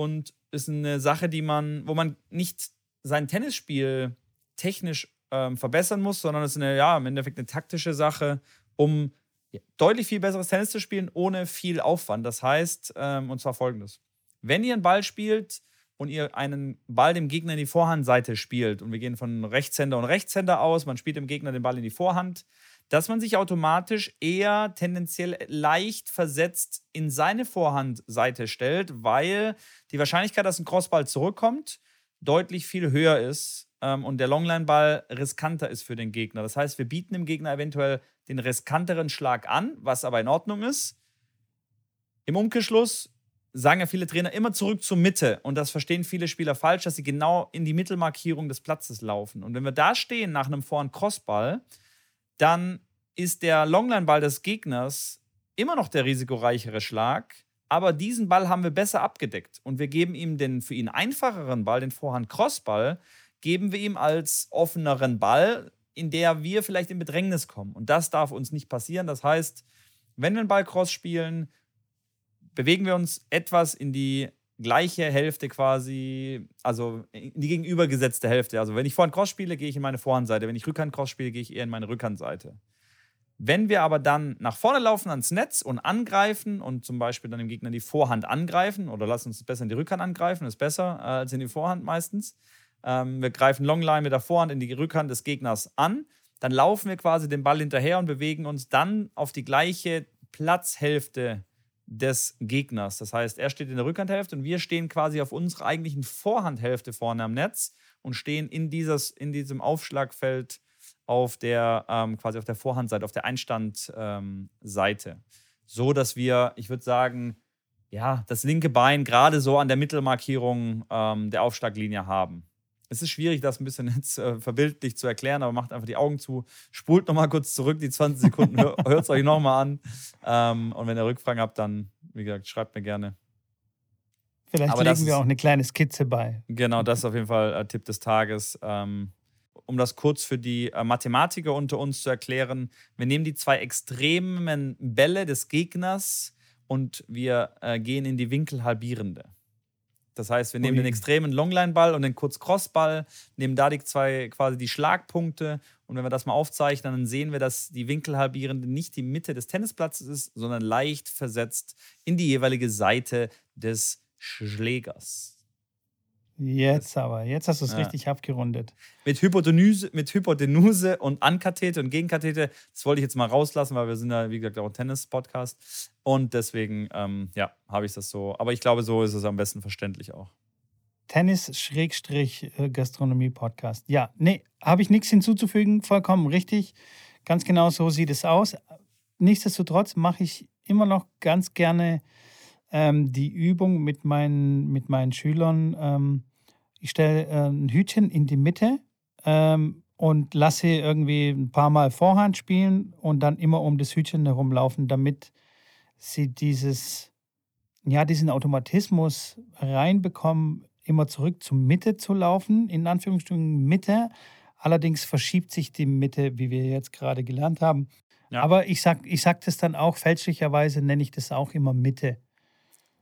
und ist eine Sache, die man, wo man nicht sein Tennisspiel technisch ähm, verbessern muss, sondern es ist eine, ja, im Endeffekt eine taktische Sache, um deutlich viel besseres Tennis zu spielen, ohne viel Aufwand. Das heißt, ähm, und zwar folgendes: Wenn ihr einen Ball spielt und ihr einen Ball dem Gegner in die Vorhandseite spielt, und wir gehen von Rechtshänder und Rechtshänder aus, man spielt dem Gegner den Ball in die Vorhand, dass man sich automatisch eher tendenziell leicht versetzt in seine Vorhandseite stellt, weil die Wahrscheinlichkeit, dass ein Crossball zurückkommt, deutlich viel höher ist ähm, und der Longline-Ball riskanter ist für den Gegner. Das heißt, wir bieten dem Gegner eventuell den riskanteren Schlag an, was aber in Ordnung ist. Im Umkehrschluss sagen ja viele Trainer immer zurück zur Mitte und das verstehen viele Spieler falsch, dass sie genau in die Mittelmarkierung des Platzes laufen. Und wenn wir da stehen nach einem Vorhand-Crossball, dann ist der Longline-Ball des Gegners immer noch der risikoreichere Schlag, aber diesen Ball haben wir besser abgedeckt und wir geben ihm den für ihn einfacheren Ball, den Vorhand-Crossball, geben wir ihm als offeneren Ball, in der wir vielleicht in Bedrängnis kommen. Und das darf uns nicht passieren. Das heißt, wenn wir einen Ball Cross spielen, bewegen wir uns etwas in die gleiche Hälfte quasi, also in die gegenübergesetzte Hälfte. Also wenn ich Vorhand Cross spiele, gehe ich in meine Vorhandseite. Wenn ich Rückhand Cross spiele, gehe ich eher in meine Rückhandseite. Wenn wir aber dann nach vorne laufen ans Netz und angreifen und zum Beispiel dann dem Gegner die Vorhand angreifen oder lass uns besser in die Rückhand angreifen, ist besser äh, als in die Vorhand meistens. Ähm, wir greifen Longline mit der Vorhand in die Rückhand des Gegners an. Dann laufen wir quasi den Ball hinterher und bewegen uns dann auf die gleiche Platzhälfte des Gegners. Das heißt, er steht in der Rückhandhälfte und wir stehen quasi auf unserer eigentlichen Vorhandhälfte vorne am Netz und stehen in, dieses, in diesem Aufschlagfeld auf der ähm, quasi auf der Vorhandseite, auf der Einstandseite. Ähm, so dass wir, ich würde sagen, ja, das linke Bein gerade so an der Mittelmarkierung ähm, der Aufschlaglinie haben. Es ist schwierig, das ein bisschen jetzt äh, verbildlich zu erklären, aber macht einfach die Augen zu, spult nochmal kurz zurück, die 20 Sekunden, [laughs] hört es euch nochmal an. Ähm, und wenn ihr Rückfragen habt, dann, wie gesagt, schreibt mir gerne. Vielleicht aber legen wir auch eine kleine Skizze bei. Genau, das ist auf jeden Fall äh, Tipp des Tages. Ähm, um das kurz für die äh, Mathematiker unter uns zu erklären, wir nehmen die zwei extremen Bälle des Gegners und wir äh, gehen in die Winkelhalbierende. Das heißt, wir nehmen Ui. den extremen Longline-Ball und den Kurz-Cross-Ball, nehmen da die zwei quasi die Schlagpunkte und wenn wir das mal aufzeichnen, dann sehen wir, dass die Winkelhalbierende nicht die Mitte des Tennisplatzes ist, sondern leicht versetzt in die jeweilige Seite des Schlägers. Jetzt aber, jetzt hast du es ja. richtig abgerundet. Mit Hypotenuse, mit Hypotenuse und Ankathete und Gegenkathete, das wollte ich jetzt mal rauslassen, weil wir sind ja, wie gesagt, auch ein Tennis-Podcast. Und deswegen, ähm, ja, habe ich das so. Aber ich glaube, so ist es am besten verständlich auch. Tennis-Gastronomie-Podcast. Ja, nee, habe ich nichts hinzuzufügen, vollkommen richtig. Ganz genau so sieht es aus. Nichtsdestotrotz mache ich immer noch ganz gerne ähm, die Übung mit meinen, mit meinen Schülern. Ähm, ich stelle äh, ein Hütchen in die Mitte ähm, und lasse irgendwie ein paar Mal Vorhand spielen und dann immer um das Hütchen herumlaufen, damit sie dieses, ja, diesen Automatismus reinbekommen, immer zurück zur Mitte zu laufen, in Anführungsstrichen Mitte, Allerdings verschiebt sich die Mitte, wie wir jetzt gerade gelernt haben. Ja. Aber ich sage ich sag das dann auch, fälschlicherweise nenne ich das auch immer Mitte.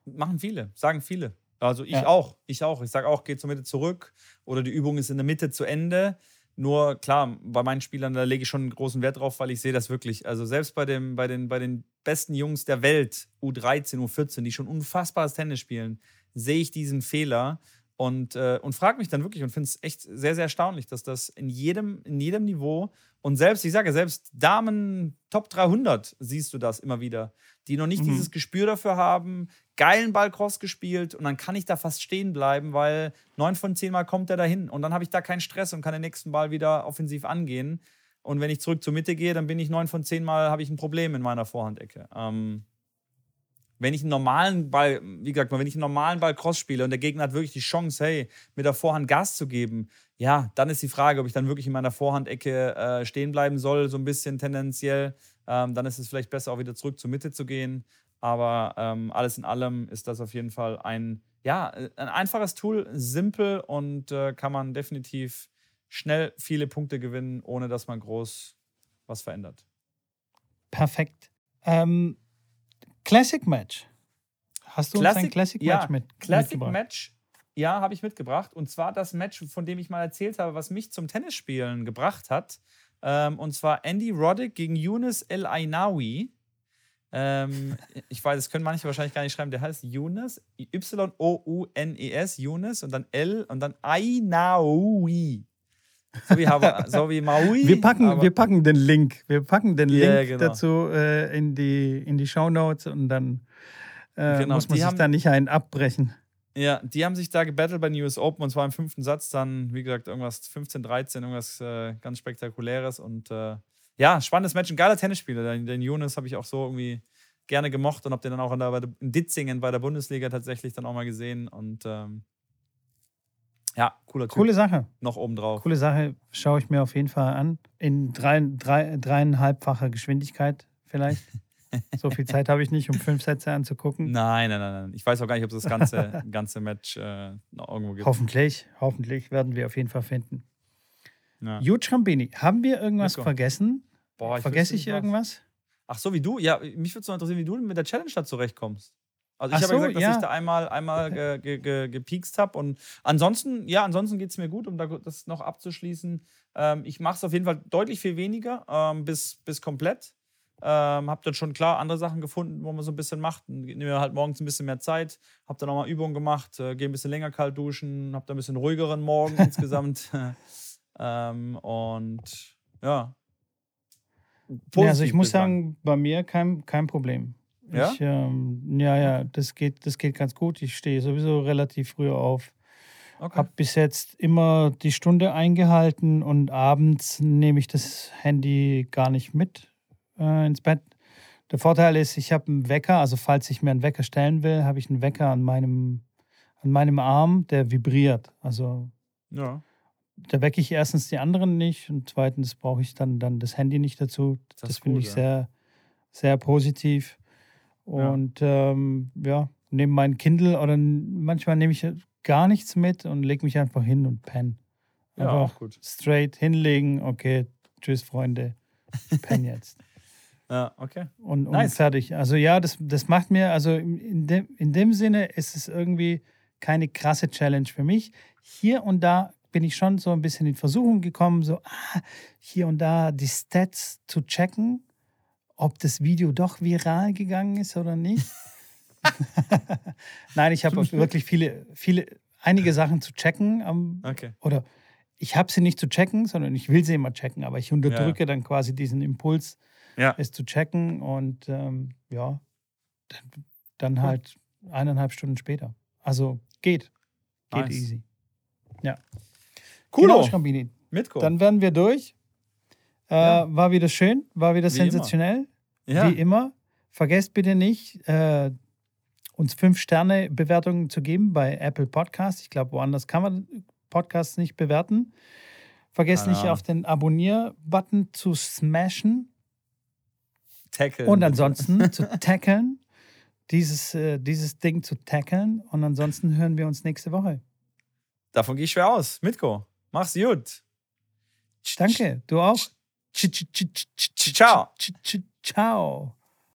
Machen viele, sagen viele. Also ich ja. auch, ich auch. Ich sage auch, geh zur Mitte zurück oder die Übung ist in der Mitte zu Ende. Nur klar, bei meinen Spielern, da lege ich schon einen großen Wert drauf, weil ich sehe das wirklich. Also selbst bei, dem, bei, den, bei den besten Jungs der Welt, U13, U14, die schon unfassbares Tennis spielen, sehe ich diesen Fehler und, äh, und frage mich dann wirklich und finde es echt sehr, sehr erstaunlich, dass das in jedem, in jedem Niveau und selbst, ich sage selbst Damen Top 300 siehst du das immer wieder, die noch nicht mhm. dieses Gespür dafür haben, geilen Ballcross gespielt und dann kann ich da fast stehen bleiben, weil neun von zehn Mal kommt er dahin und dann habe ich da keinen Stress und kann den nächsten Ball wieder offensiv angehen. Und wenn ich zurück zur Mitte gehe, dann bin ich neun von zehn Mal, habe ich ein Problem in meiner Vorhandecke. Ähm, wenn ich einen normalen Ball, wie gesagt, wenn ich einen normalen Ball Cross spiele und der Gegner hat wirklich die Chance, hey, mit der Vorhand Gas zu geben, ja, dann ist die Frage, ob ich dann wirklich in meiner Vorhandecke äh, stehen bleiben soll, so ein bisschen tendenziell. Ähm, dann ist es vielleicht besser, auch wieder zurück zur Mitte zu gehen. Aber ähm, alles in allem ist das auf jeden Fall ein, ja, ein einfaches Tool, simpel und äh, kann man definitiv schnell viele Punkte gewinnen, ohne dass man groß was verändert. Perfekt. Ähm, Classic Match. Hast du Classic, uns ein Classic Match ja, mit, Classic mitgebracht? Match, ja, habe ich mitgebracht. Und zwar das Match, von dem ich mal erzählt habe, was mich zum Tennisspielen gebracht hat. Ähm, und zwar Andy Roddick gegen Yunus El Ainawi. Ähm, ich weiß, das können manche wahrscheinlich gar nicht schreiben. Der heißt Yunus, Y-O-U-N-E-S, Yunus und dann L und dann Ainawi. So wie, [laughs] so wie Maui. Wir packen, wir packen den Link. Wir packen den yeah, Link genau. dazu äh, in die, in die Show Notes und dann äh, genau, muss man sich haben, da nicht einen abbrechen. Ja, die haben sich da gebettelt bei den US Open und zwar im fünften Satz dann, wie gesagt, irgendwas 15, 13, irgendwas äh, ganz Spektakuläres und äh, ja, spannendes Match, ein geiler Tennisspieler. Den, den Yunus habe ich auch so irgendwie gerne gemocht und habe den dann auch in, der, in Ditzingen bei der Bundesliga tatsächlich dann auch mal gesehen und ähm, ja, cooler Typ. Coole Sache. Noch obendrauf. Coole Sache, schaue ich mir auf jeden Fall an. In drei, drei, dreieinhalbfacher Geschwindigkeit vielleicht. [laughs] so viel Zeit habe ich nicht, um fünf Sätze anzugucken. Nein, nein, nein, nein. Ich weiß auch gar nicht, ob es das ganze, [laughs] ganze Match äh, noch irgendwo gibt. Hoffentlich, hoffentlich werden wir auf jeden Fall finden. Ja. Jude Schrambini, haben wir irgendwas Nico. vergessen? Boah, ich Vergesse ich irgendwas? Ach so, wie du? Ja, mich würde es noch interessieren, wie du mit der Challenge da zurechtkommst. Also ich habe so, ja gesagt, dass ja. ich da einmal, einmal [laughs] ge, ge, ge, gepiekst habe. Und ansonsten, ja, ansonsten geht es mir gut, um das noch abzuschließen. Ähm, ich mache es auf jeden Fall deutlich viel weniger, ähm, bis, bis komplett. Ähm, habe dann schon klar andere Sachen gefunden, wo man so ein bisschen macht. Nehme mir halt morgens ein bisschen mehr Zeit, habe dann nochmal Übungen gemacht, äh, gehe ein bisschen länger kalt duschen, habe dann ein bisschen ruhigeren Morgen [laughs] insgesamt. [laughs] Ähm, und ja. ja. Also ich muss sagen, bei mir kein, kein Problem. Ja? Ich, ähm, ja, ja, das geht, das geht ganz gut. Ich stehe sowieso relativ früh auf. Okay. Habe bis jetzt immer die Stunde eingehalten und abends nehme ich das Handy gar nicht mit äh, ins Bett. Der Vorteil ist, ich habe einen Wecker, also falls ich mir einen Wecker stellen will, habe ich einen Wecker an meinem, an meinem Arm, der vibriert. Also ja. da wecke ich erstens die anderen nicht und zweitens brauche ich dann, dann das Handy nicht dazu. Das, das finde ich ja. sehr, sehr positiv. Und ja, ähm, ja nehme mein Kindle oder manchmal nehme ich gar nichts mit und lege mich einfach hin und penne. Einfach ja, auch gut. straight hinlegen, okay, tschüss Freunde, penn jetzt. [laughs] ja, okay. Und, und nice. fertig. Also ja, das, das macht mir, also in dem, in dem Sinne ist es irgendwie keine krasse Challenge für mich. Hier und da bin ich schon so ein bisschen in Versuchung gekommen, so ah, hier und da die Stats zu checken ob das Video doch viral gegangen ist oder nicht. [laughs] [laughs] Nein, ich habe wirklich viele, viele, einige Sachen zu checken. Um, okay. Oder ich habe sie nicht zu checken, sondern ich will sie immer checken, aber ich unterdrücke ja. dann quasi diesen Impuls, ja. es zu checken und ähm, ja, dann, dann halt eineinhalb Stunden später. Also geht. Geht nice. easy. Ja. Cool. Genau, Mitko. Dann werden wir durch. Äh, ja. War wieder schön, war wieder Wie sensationell. Immer. Ja. Wie immer. Vergesst bitte nicht, äh, uns fünf Sterne Bewertungen zu geben bei Apple Podcasts. Ich glaube, woanders kann man Podcasts nicht bewerten. Vergesst nicht auf den Abonnier-Button zu smashen. Tackeln. Und ansonsten zu tackeln. Dieses, äh, dieses Ding zu tackeln. Und ansonsten hören wir uns nächste Woche. Davon gehe ich schwer aus. Mitko, mach's gut. Danke, du auch. Ciao. Ciao.